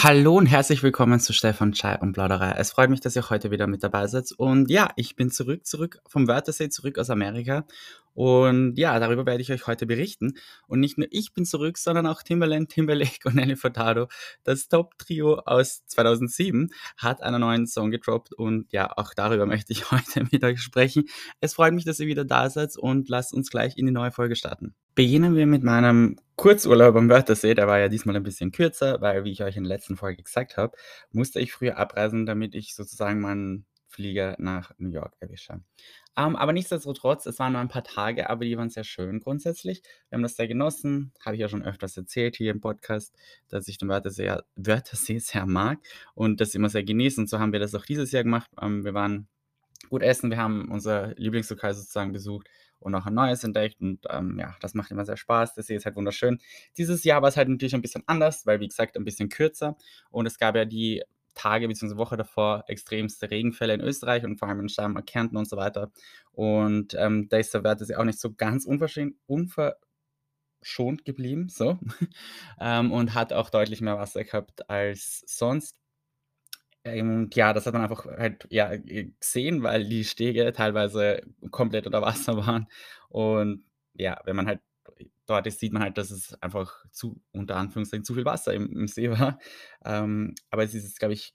Hallo und herzlich willkommen zu Stefan Chai und Plauderei. Es freut mich, dass ihr heute wieder mit dabei seid. Und ja, ich bin zurück, zurück vom Wörthersee, zurück aus Amerika. Und ja, darüber werde ich euch heute berichten. Und nicht nur ich bin zurück, sondern auch Timbaland, Timberlake und Nelly Furtado, das Top-Trio aus 2007, hat einen neuen Song gedroppt. Und ja, auch darüber möchte ich heute mit euch sprechen. Es freut mich, dass ihr wieder da seid und lasst uns gleich in die neue Folge starten. Beginnen wir mit meinem Kurzurlaub am Wörthersee. Der war ja diesmal ein bisschen kürzer, weil, wie ich euch in der letzten Folge gesagt habe, musste ich früher abreisen, damit ich sozusagen meinen Flieger nach New York erwische. Ähm, aber nichtsdestotrotz, es waren nur ein paar Tage, aber die waren sehr schön grundsätzlich. Wir haben das sehr genossen, habe ich ja schon öfters erzählt hier im Podcast, dass ich den Wörthersee, Wörthersee sehr mag und das immer sehr genieße. Und so haben wir das auch dieses Jahr gemacht. Ähm, wir waren gut essen, wir haben unser Lieblingslokal sozusagen besucht und auch ein neues entdeckt. Und ähm, ja, das macht immer sehr Spaß. Der See ist halt wunderschön. Dieses Jahr war es halt natürlich ein bisschen anders, weil, wie gesagt, ein bisschen kürzer. Und es gab ja die Tage bzw. Woche davor extremste Regenfälle in Österreich und vor allem in Steiermark, Kärnten und so weiter. Und ähm, da ist der Wert auch nicht so ganz unverschont geblieben, so. ähm, und hat auch deutlich mehr Wasser gehabt als sonst. Und ja, das hat man einfach halt ja, gesehen, weil die Stege teilweise komplett unter Wasser waren. Und ja, wenn man halt dort ist, sieht man halt, dass es einfach zu, unter Anführungszeichen, zu viel Wasser im, im See war. Ähm, aber es ist glaube ich,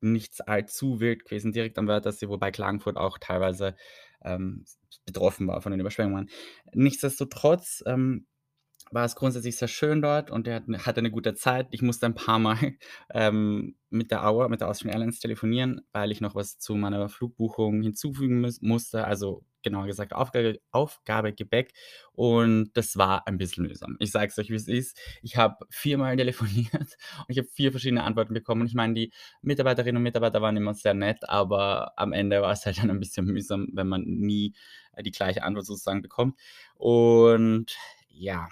nichts allzu wild gewesen direkt am Wörthersee, wobei Klagenfurt auch teilweise ähm, betroffen war von den Überschwemmungen. Nichtsdestotrotz ähm, war es grundsätzlich sehr schön dort und er hatte eine gute Zeit. Ich musste ein paar Mal ähm, mit der Auer, mit der Austrian Airlines telefonieren, weil ich noch was zu meiner Flugbuchung hinzufügen muss, musste. Also genauer gesagt Aufgabe, Aufgabegepäck. Und das war ein bisschen mühsam. Ich sage es euch, wie es ist. Ich habe viermal telefoniert und ich habe vier verschiedene Antworten bekommen. Ich meine, die Mitarbeiterinnen und Mitarbeiter waren immer sehr nett, aber am Ende war es halt dann ein bisschen mühsam, wenn man nie die gleiche Antwort sozusagen bekommt. Und ja,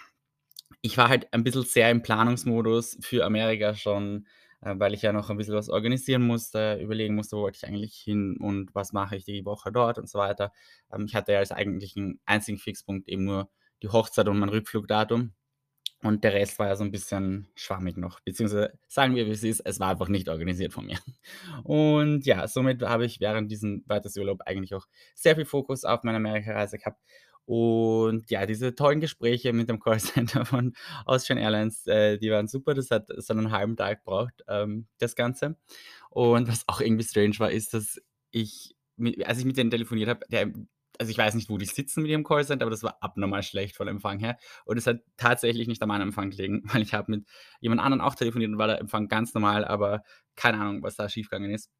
ich war halt ein bisschen sehr im Planungsmodus für Amerika schon, äh, weil ich ja noch ein bisschen was organisieren musste, überlegen musste, wo wollte ich eigentlich hin und was mache ich die Woche dort und so weiter. Ähm, ich hatte ja als eigentlichen einzigen Fixpunkt eben nur die Hochzeit und mein Rückflugdatum. Und der Rest war ja so ein bisschen schwammig noch, beziehungsweise sagen wir, wie es ist, es war einfach nicht organisiert von mir. Und ja, somit habe ich während diesem Weitersurlaub eigentlich auch sehr viel Fokus auf meine Amerika-Reise gehabt und ja, diese tollen Gespräche mit dem Callcenter von Austrian Airlines, äh, die waren super. Das hat so einen halben Tag gebraucht, ähm, das Ganze. Und was auch irgendwie strange war, ist, dass ich, als ich mit denen telefoniert habe, also ich weiß nicht, wo die sitzen mit ihrem Callcenter, aber das war abnormal schlecht von Empfang her. Und es hat tatsächlich nicht an meinem Empfang gelegen, weil ich habe mit jemand anderem auch telefoniert und war der Empfang ganz normal, aber keine Ahnung, was da schiefgegangen ist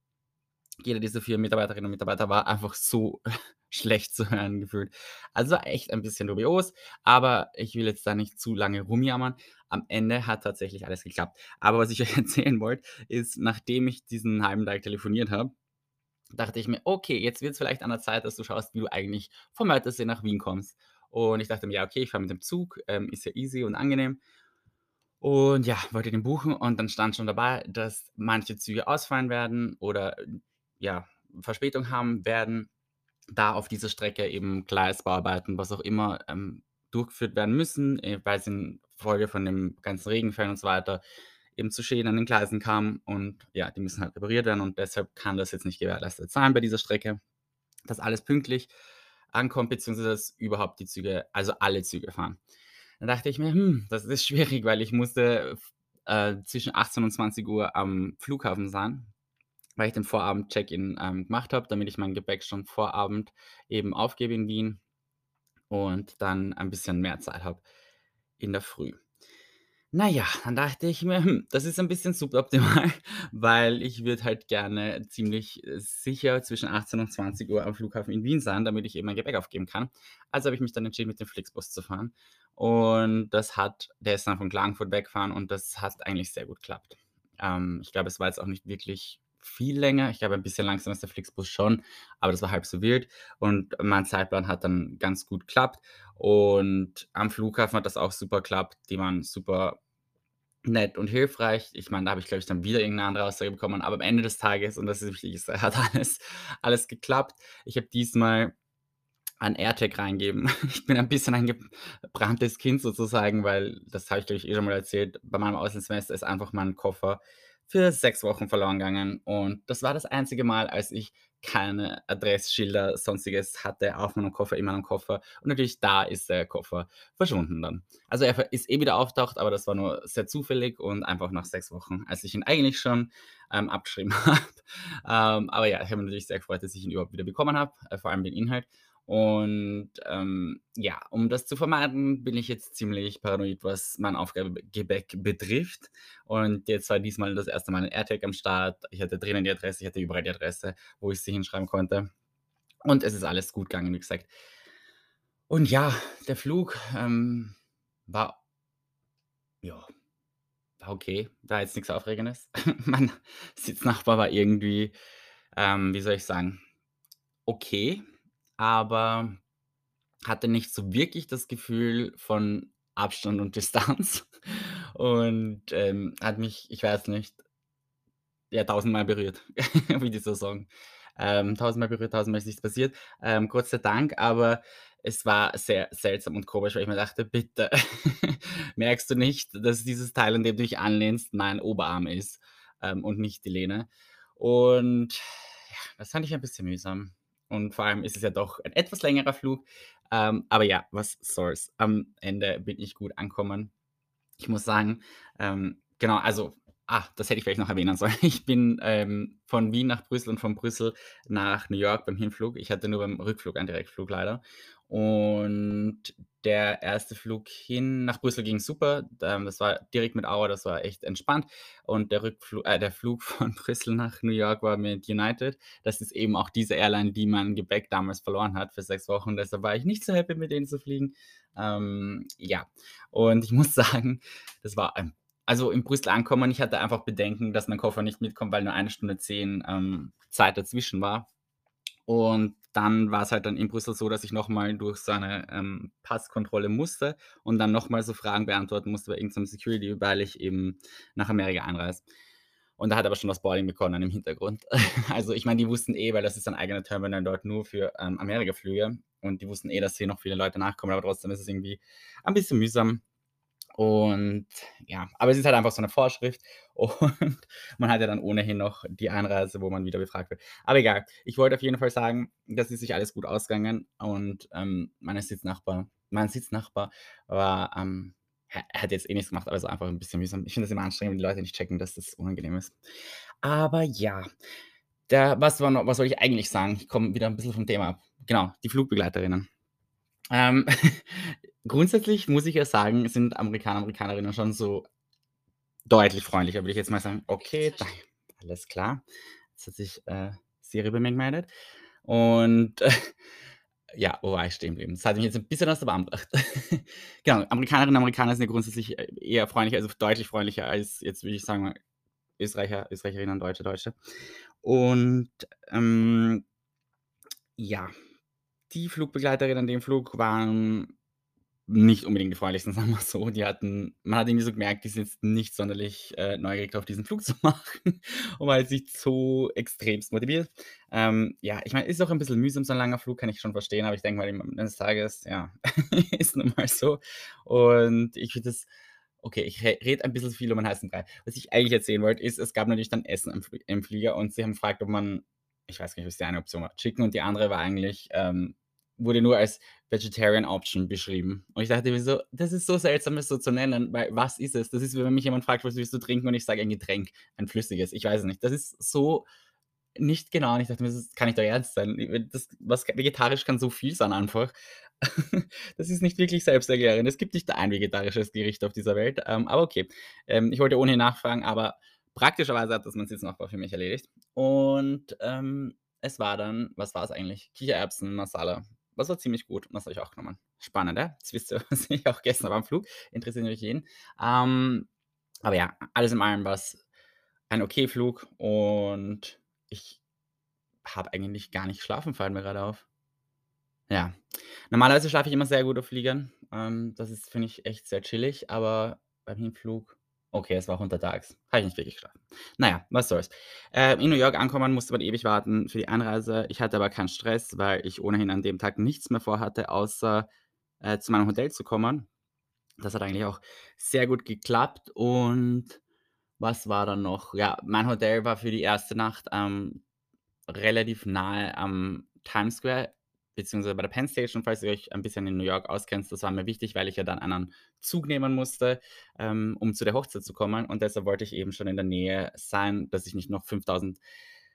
jeder dieser vier Mitarbeiterinnen und Mitarbeiter war einfach so schlecht zu hören gefühlt. Also echt ein bisschen dubios, aber ich will jetzt da nicht zu lange rumjammern. Am Ende hat tatsächlich alles geklappt. Aber was ich euch erzählen wollte, ist, nachdem ich diesen halben Tag telefoniert habe, dachte ich mir, okay, jetzt wird es vielleicht an der Zeit, dass du schaust, wie du eigentlich vom Wörthersee nach Wien kommst. Und ich dachte mir, ja, okay, ich fahre mit dem Zug, ähm, ist ja easy und angenehm. Und ja, wollte den buchen und dann stand schon dabei, dass manche Züge ausfallen werden oder ja, Verspätung haben werden, da auf dieser Strecke eben Gleisbauarbeiten, was auch immer, ähm, durchgeführt werden müssen, äh, weil es in Folge von dem ganzen Regenfällen und so weiter eben zu Schäden an den Gleisen kam und ja, die müssen halt repariert werden und deshalb kann das jetzt nicht gewährleistet sein bei dieser Strecke, dass alles pünktlich ankommt, beziehungsweise dass überhaupt die Züge, also alle Züge fahren. Dann dachte ich mir, hm, das ist schwierig, weil ich musste äh, zwischen 18 und 20 Uhr am Flughafen sein, weil ich den Vorabend-Check-in ähm, gemacht habe, damit ich mein Gepäck schon Vorabend eben aufgebe in Wien und dann ein bisschen mehr Zeit habe in der Früh. Naja, dann dachte ich mir, hm, das ist ein bisschen suboptimal, weil ich würde halt gerne ziemlich äh, sicher zwischen 18 und 20 Uhr am Flughafen in Wien sein, damit ich eben mein Gepäck aufgeben kann. Also habe ich mich dann entschieden, mit dem Flixbus zu fahren. Und das hat, der ist dann von Klagenfurt weggefahren und das hat eigentlich sehr gut geklappt. Ähm, ich glaube, es war jetzt auch nicht wirklich viel länger. Ich glaube, ein bisschen langsamer ist der Flixbus schon, aber das war halb so wild. Und mein Zeitplan hat dann ganz gut geklappt. Und am Flughafen hat das auch super geklappt. Die waren super nett und hilfreich. Ich meine, da habe ich, glaube ich, dann wieder irgendeine andere Aussage bekommen. Aber am Ende des Tages, und das ist wichtig, hat alles, alles geklappt. Ich habe diesmal ein AirTag reingeben. Ich bin ein bisschen ein gebranntes Kind sozusagen, weil, das habe ich, glaube ich, eh schon mal erzählt, bei meinem Auslandssemester ist einfach mein Koffer für 6 Wochen verloren gegangen und das war das einzige Mal, als ich keine Adressschilder, Sonstiges hatte auf meinem Koffer, in meinem Koffer und natürlich da ist der Koffer verschwunden dann. Also, er ist eh wieder auftaucht, aber das war nur sehr zufällig und einfach nach 6 Wochen, als ich ihn eigentlich schon, ähm, abgeschrieben habe. Ähm, aber ja, ich habe mich natürlich sehr gefreut, dass ich ihn überhaupt wieder bekommen habe, äh, vor allem den Inhalt. Und, ähm, ja, um das zu vermeiden, bin ich jetzt ziemlich paranoid, was mein Aufgabegepäck betrifft. Und jetzt war diesmal das erste Mal 'n AirTag am Start. Ich hatte drinnen die Adresse, ich hatte überall die Adresse, wo ich sie hinschreiben konnte. Und es ist alles gut gegangen, wie gesagt. Und ja, der Flug, ähm, war ja, war okay. War jetzt nix Aufregendes. Mein Sitznachbar war irgendwie, ähm, wie soll ich sagen, okay, aber hatte nicht so wirklich das Gefühl von Abstand und Distanz und, ähm, hat mich, ich weiß nicht ja, tausendmal berührt, wie die so sagen. Ähm, tausendmal berührt, tausendmal ist nichts passiert. Ähm, Gott sei Dank, aber es war sehr seltsam und komisch, weil ich mir dachte: „Bitte, merkst du nicht, dass dieses Teil, an dem du dich anlehnst, mein Oberarm ist, ähm, und nicht die Lehne?“ Und ja, das fand ich ein bisschen mühsam. Und vor allem ist es ja doch ein etwas längerer Flug. Ähm, aber ja, was soll's. Am Ende bin ich gut angekommen. Ich muss sagen, ähm, genau, also ah, das hätte ich vielleicht noch erwähnen sollen. Ich bin, ähm, von Wien nach Brüssel und von Brüssel nach New York beim Hinflug. Ich hatte nur beim Rückflug einen Direktflug leider. Und der erste Flug hin nach Brüssel ging super. Ähm, das war direkt mit Aura, das war echt entspannt. Und der Rückflu äh, der Flug von Brüssel nach New York war mit United. Das ist eben auch diese Airline, die mein Gepäck damals verloren hat für 6 Wochen. Deshalb war ich nicht so happy, mit denen zu fliegen. Ähm, ja, und ich muss sagen, das war ein also in Brüssel ankommen, ich hatte einfach Bedenken, dass mein Koffer nicht mitkommt, weil nur 1 Stunde 10, ähm, Zeit dazwischen war. Und dann war's halt dann in Brüssel so, dass ich noch mal durch so eine, ähm, Passkontrolle musste und dann noch mal so Fragen beantworten musste bei irgend so 'nem Security, weil ich eben nach Amerika einreise. Und da hat aber schon das Boarding begonnen im Hintergrund. Also, ich meine, die wussten eh, weil das ist ein eigener Terminal dort nur für, ähm, Amerikaflüge und die wussten eh, dass hier noch viele Leute nachkommen, aber trotzdem ist es irgendwie ein bisschen mühsam. Und ja, aber es ist halt einfach so 'ne Vorschrift und man hat ja dann ohnehin noch die Einreise, wo man wieder befragt wird. Aber egal. Ich wollte auf jeden Fall sagen, das ist sich alles gut ausgegangen und, ähm, meine Sitznachbar mein Sitznachbar war, ähm er hat jetzt eh nichts gemacht, aber es war einfach 'n bisschen mühsam. Ich finde das immer anstrengend, wenn die Leute nicht checken, dass das unangenehm ist. Aber ja, da was war noch was wollte ich eigentlich sagen? Ich komme wieder 'n bisschen vom Thema ab. Genau, die Flugbegleiterinnen. Ähm, grundsätzlich muss ich ja sagen, sind Amerikaner, Amerikanerinnen schon so deutlich freundlicher, würde ich jetzt mal sagen. Okay, da alles klar. Jetzt hat sich, äh, Siri bei mir gemeldet. Und, ja, wo war ich stehen geblieben? Das hat mich jetzt 'n bisschen aus der Bahn gebracht. Genau, Amerikanerinnen, Amerikaner sind ja grundsätzlich, äh, eher freundlicher, also deutlich freundlicher als jetzt, würde ich sagen mal, Österreicher, Österreicherinnen, Deutsche, Deutsche. Und, ähm ja, die Flugbegleiterinnen an dem Flug waren nicht unbedingt die freundlichsten, sagen wir's so. Die hatten man hat irgendwie so gemerkt, die sind jetzt nicht sonderlich, äh, neugierig drauf, diesen Flug zu machen und war jetzt so extremst motiviert. Ähm, ja, ich meine, ist auch 'n bisschen mühsam, so 'n langer Flug, kann ich schon verstehen, aber ich denke mal, des Tages, ja, ist nun mal so. Und ich finde das okay, ich re rede ein bisschen viel um 'n heißen Brei. Was ich eigentlich erzählen wollte, ist, es gab natürlich dann Essen im Fl im Flieger und sie haben gefragt, ob man ich weiß gar nicht, was die eine Option war, Chicken und die andere war eigentlich, ähm wurde nur als Vegetarian Option beschrieben. Und ich dachte mir so: „Das ist so seltsam, das so zu nennen, weil was ist es?“ Das ist, wenn mich jemand fragt: „Was willst du trinken?“ und ich sage: „Ein Getränk, ein flüssiges.“ Ich weiß es nicht. Das ist so nicht genau und ich dachte mir: „Das kann nicht euer Ernst sein.“ I das was vegetarisch kann so viel sein einfach. Das ist nicht wirklich selbsterklärend. Es gibt nicht ein vegetarisches Gericht auf dieser Welt, ähm, aber okay. Ähm, ich wollte ohnehin nachfragen, aber praktischerweise hat das mein Sitznachbar für mich erledigt. Und, ähm, es war dann was war's eigentlich? Kichererbsen Masala. Das war ziemlich gut und das habe ich auch genommen. Spannend, ja? Jetzt wisst ihr, was ich auch gegessen habe am Flug. Interessiert natürlich jeden. Ähm, aber ja, alles in allem war's ein okay Flug und ich habe eigentlich gar nicht geschlafen, fällt mir grade auf. Ja. Normalerweise schlafe ich immer sehr gut auf Fliegern. Ähm, das ist, finde ich, echt sehr chillig, aber beim Hinflug okay, es war untertags, habe ich nicht wirklich geschlafen. Na ja, was soll's. Äh, in New York ankommen, musste man ewig warten für die Einreise. Ich hatte aber keinen Stress, weil ich ohnehin an dem Tag nichts mehr vorhatte, außer, äh, zu meinem Hotel zu kommen. Das hat eigentlich auch sehr gut geklappt und Was war dann noch? Ja, mein Hotel war für die erste Nacht, ähm, relativ nahe am Times Square, beziehungsweise bei der Penn Station, falls ihr euch ein bisschen in New York auskennt. Das war mir wichtig, weil ich ja dann einen Zug nehmen musste, ähm, um zu der Hochzeit zu kommen. Und deshalb wollte ich eben schon in der Nähe sein, dass ich nicht noch 5.000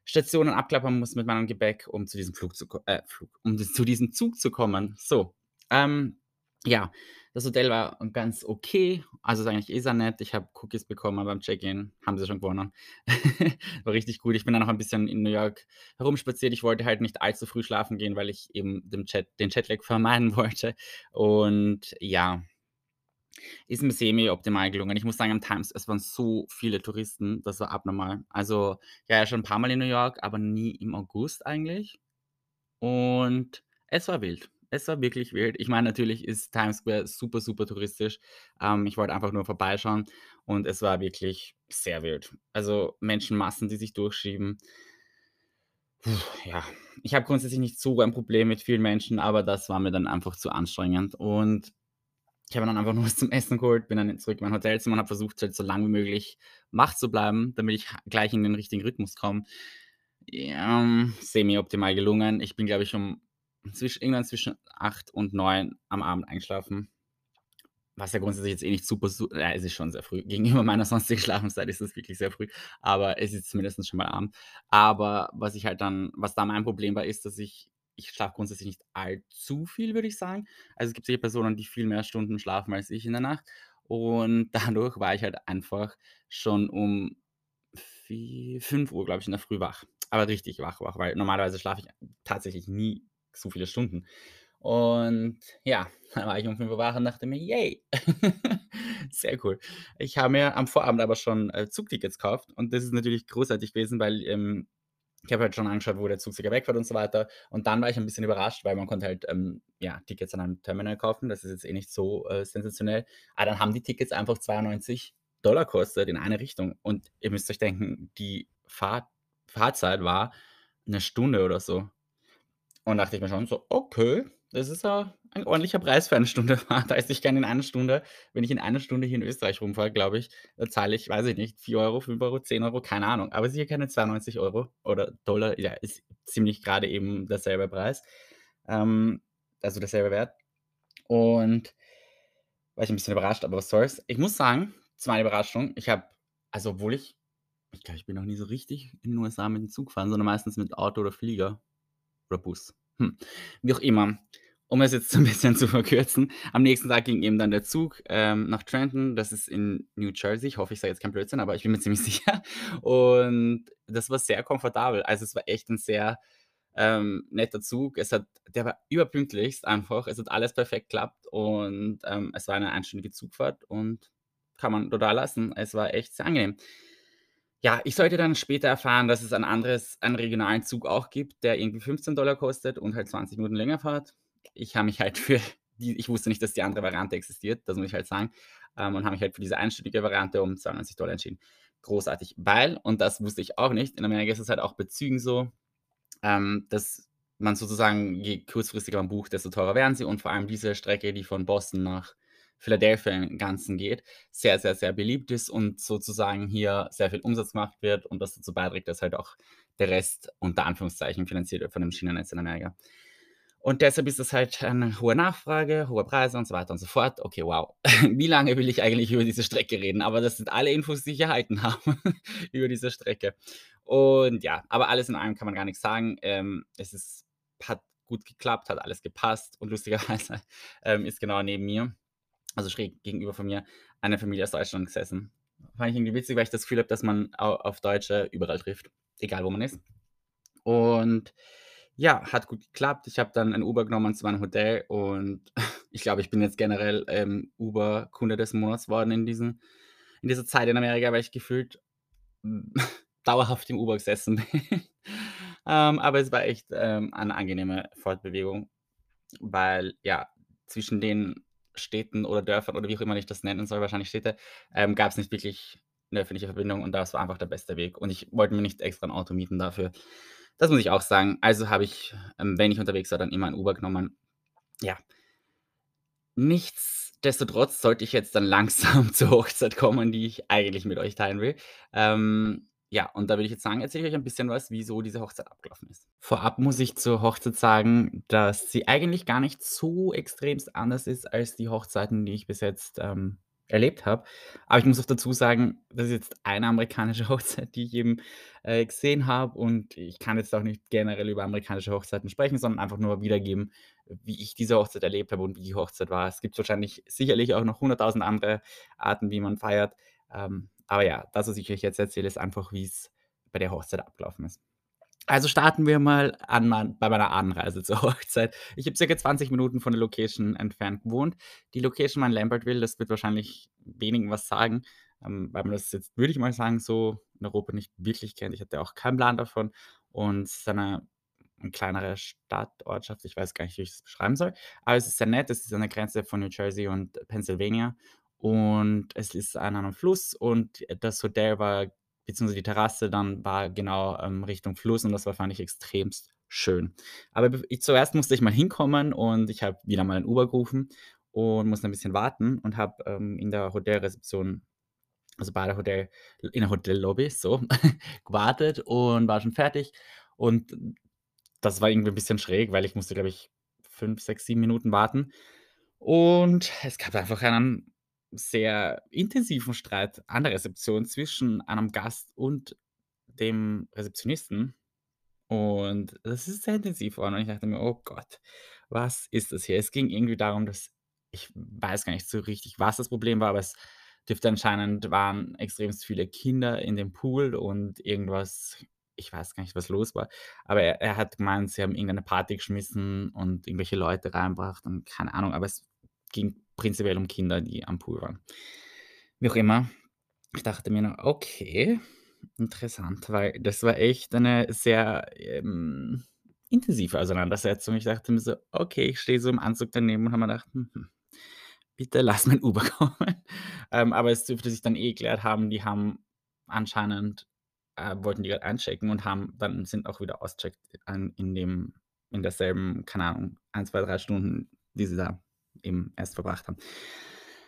Stationen abklappern muss mit meinem Gepäck, um zu diesem Flug zu äh, Flug um zu diesem Zug zu kommen. So, ähm, ja, das Hotel war ganz okay. Also, ist eigentlich eh sehr nett. Ich habe Cookies bekommen beim Check-in, haben sie schon gewonnen. War richtig gut. Ich bin dann noch ein bisschen in New York herumspaziert. Ich wollte halt nicht allzu früh schlafen gehen, weil ich eben dem Jet den Jetlag vermeiden wollte. Und ja, ist mir semi-optimal gelungen. Ich muss sagen, am Times es waren so viele Touristen, das war abnormal. Also, ja, schon ein paar Mal in New York, aber nie im August eigentlich. Und es war wild. Es war wirklich wild. Ich meine, natürlich ist Times Square super, super touristisch. Ähm, ich wollte einfach nur vorbeischauen und es war wirklich sehr wild. Also Menschenmassen, die sich durchschieben. Puh, ja, ich habe grundsätzlich nicht so ein Problem mit vielen Menschen, aber das war mir dann einfach zu anstrengend. Und ich habe dann einfach nur was zum Essen geholt, bin dann zurück in mein Hotelzimmer und habe versucht, halt so lang wie möglich wach zu bleiben, damit ich gleich in den richtigen Rhythmus komme. Ja, semi-optimal gelungen. Ich bin, glaube ich, um zwisch irgendwann zwischen 8 und 9 am Abend eingeschlafen. Was ja grundsätzlich jetzt eh nicht super su ja, es ist schon sehr früh. Gegenüber meiner sonstigen Schlafenszeit ist es wirklich sehr früh, aber es ist zumindest schon mal Abend. Aber was ich halt dann was da mein Problem war, ist, dass ich ich schlafe grundsätzlich nicht allzu viel, würde ich sagen. Also, es gibt sicher Personen, die viel mehr Stunden schlafen als ich in der Nacht. Und dadurch war ich halt einfach schon um vi 5:00, glaube ich, in der Früh wach. Aber richtig wach wach, weil normalerweise schlafe ich tatsächlich nie so viele Stunden. Und ja, dann war ich um 5:00 wach und dachte mir: „Yay, sehr cool.“ Ich habe mir am Vorabend aber schon, äh, Zugtickets gekauft und das ist natürlich großartig gewesen, weil, ähm, ich habe halt schon angeschaut, wo der Zug circa wegfährt und so weiter. Und dann war ich ein bisschen überrascht, weil man konnte halt, ähm, ja, Tickets an einem Terminal kaufen. Das ist jetzt eh nicht so, äh, sensationell. Aber dann haben die Tickets einfach 92 gekostet in eine Richtung. Und ihr müsst euch denken, die Fahrt Fahrzeit war 'ne Stunde oder so. Und dachte ich mir schon so: „Okay, das ist ja ein ordentlicher Preis für eine Stunde Fahrt.“ Heißt, ich kann in einer Stunde wenn ich in einer Stunde hier in Österreich rumfahre, glaube ich, da zahle ich, weiß ich nicht, 4 €, 5 €, 10 €, keine Ahnung, aber sicher keine 92 Euro oder Dollar. Ja, ist ziemlich grade eben derselbe Preis, ähm, also derselbe Wert. Und war ich 'n bisschen überrascht, aber was soll's. Ich muss sagen, zu meiner Überraschung, ich habe also, obwohl ich ich glaube, ich bin noch nie so richtig in den USA mit dem Zug gefahren, sondern meistens mit Auto oder Flieger oder Bus. Hm, wie auch immer. Um es jetzt so 'n bisschen zu verkürzen, am nächsten Tag ging eben dann der Zug, ähm, nach Trenton. Das ist in New Jersey. Ich hoffe, ich sage jetzt keinen Blödsinn, aber ich bin mir ziemlich sicher. Und das war sehr komfortabel. Also, es war echt 'n sehr, ähm, netter Zug. Es hat der war überpünktlichst einfach. Es hat alles perfekt geklappt und, ähm, es war eine einstündige Zugfahrt und kann man total lassen. Es war echt sehr angenehm. Ja, ich sollte dann später erfahren, dass es ein anderes einen regionalen Zug auch gibt, der irgendwie 15 kostet und halt 20 Minuten länger fährt. Ich habe mich halt für die ich wusste nicht, dass die andere Variante existiert, das muss ich halt sagen, ähm, und habe mich halt für diese einstündige Variante um 92 entschieden. Großartig, weil und das wusste ich auch nicht, in Amerika ist es halt auch bei Zügen so, ähm, dass man sozusagen je kurzfristiger man bucht, desto teurer werden sie und vor allem diese Strecke, die von Boston nach Philadelphia im Ganzen geht, sehr, sehr, sehr beliebt ist und sozusagen hier sehr viel Umsatz gemacht wird und das dazu beiträgt, dass halt auch der Rest unter Anführungszeichen finanziert wird von dem Schienennetz in Amerika. Und deshalb ist das halt eine hohe Nachfrage, hohe Preise und so weiter und so fort. Okay, wow. Wie lange will ich eigentlich über diese Strecke reden? Aber das sind alle Infos, die ich erhalten habe über diese Strecke. Und ja, aber alles in allem kann man gar nix sagen. Ähm, es ist hat gut geklappt, hat alles gepasst und lustigerweise, ähm, ist genau neben mir also schräg gegenüber von mir, eine Familie aus Deutschland gesessen. Fand ich irgendwie witzig, weil ich das Gefühl habe, dass man au auf Deutsche überall trifft, egal wo man ist. Und ja, hat gut geklappt. Ich habe dann ein Uber genommen zu meinem Hotel und ich glaube, ich bin jetzt generell, ähm, Uber-Kunde des Monats geworden in diesen in dieser Zeit in Amerika, weil ich gefühlt, dauerhaft im Uber gesessen bin. Ähm, aber es war echt, ähm, eine angenehme Fortbewegung, weil, ja, zwischen den Städten oder Dörfern oder wie auch immer ich das nennen soll, wahrscheinlich Städte, ähm, gab's nicht wirklich 'ne öffentliche Verbindung und das war einfach der beste Weg. Und ich wollte mir nicht extra 'n Auto mieten dafür. Das muss ich auch sagen. Also habe ich, ähm, wenn ich unterwegs war, dann immer ein Uber genommen. Ja. Nichts Nichtsdestotrotz sollte ich jetzt dann langsam zur Hochzeit kommen, die ich eigentlich mit euch teilen will. Ähm, ja, und da würde ich jetzt sagen, erzähle ich euch ein bisschen was, wieso diese Hochzeit abgelaufen ist. Vorab muss ich zur Hochzeit sagen, dass sie eigentlich gar nicht so extremst anders ist als die Hochzeiten, die ich bis jetzt, ähm, erlebt habe. Aber ich muss auch dazu sagen, das ist jetzt eine amerikanische Hochzeit, die ich eben, äh, gesehen habe und ich kann jetzt auch nicht generell über amerikanische Hochzeiten sprechen, sondern einfach nur wiedergeben, wie ich diese Hochzeit erlebt habe und wie die Hochzeit war. Es gibt wahrscheinlich sicherlich auch noch hunderttausend andere Arten, wie man feiert. Ähm, aber ja, das, was ich euch jetzt erzähle, ist einfach, wie es bei der Hochzeit abgelaufen ist. Also starten wir mal an mein bei meiner Anreise zur Hochzeit. Ich habe circa 20 Minuten von der Location entfernt gewohnt. Die Location war in Lambertville, das wird wahrscheinlich wenigen was sagen, ähm, weil man das jetzt, würde ich mal sagen, so in Europa nicht wirklich kennt. Ich hatte auch keinen Plan davon und es ist eine 'n kleinere Stadt, Ortschaft, ich weiß gar nicht, wie ich das beschreiben soll. Aber es ist sehr nett, es ist an der Grenze von New Jersey und Pennsylvania und es ist an einem Fluss und das Hotel war beziehungsweise die Terrasse dann war genau, ähm, Richtung Fluss und das war fand ich extremst schön. Aber ich zuerst musste ich mal hinkommen und ich habe wieder mal 'n Uber gerufen und musste ein bisschen warten und habe, ähm, in der Hotelrezeption also bei der Hotel in der Hotellobby, so, gewartet und war schon fertig. Und das war irgendwie 'n bisschen schräg, weil ich musste, glaube ich, 5, 6, 7 Minuten warten. Und es gab einfach einen sehr intensiven Streit an der Rezeption zwischen einem Gast und dem Rezeptionisten. Und das ist sehr intensiv geworden und ich dachte mir: „Oh Gott, was ist das hier?“ Es ging irgendwie darum, dass ich weiß gar nicht so richtig, was das Problem war, aber es dürfte anscheinend waren extremst viele Kinder in dem Pool und irgendwas ich weiß gar nicht, was los war, aber er er hat gemeint, sie haben irgendeine Party geschmissen und irgendwelche Leute reingebracht und keine Ahnung, aber es ging prinzipiell um Kinder, die am Pool waren. Wie auch immer, ich dachte mir nur: „Okay, interessant“, weil das war echt eine sehr, ähm, intensive Auseinandersetzung. Ich dachte mir so: „Okay“, ich stehe so im Anzug daneben und habe mir gedacht: „Mhm, bitte lass mein Uber kommen.“ Ähm, aber es dürfte sich dann eh geklärt haben, die haben anscheinend äh, wollten die grad einchecken und haben dann sind auch wieder ausgecheckt an in dem in derselben, keine Ahnung, 1, 2, 3 Stunden, die sie da eben erst verbracht haben.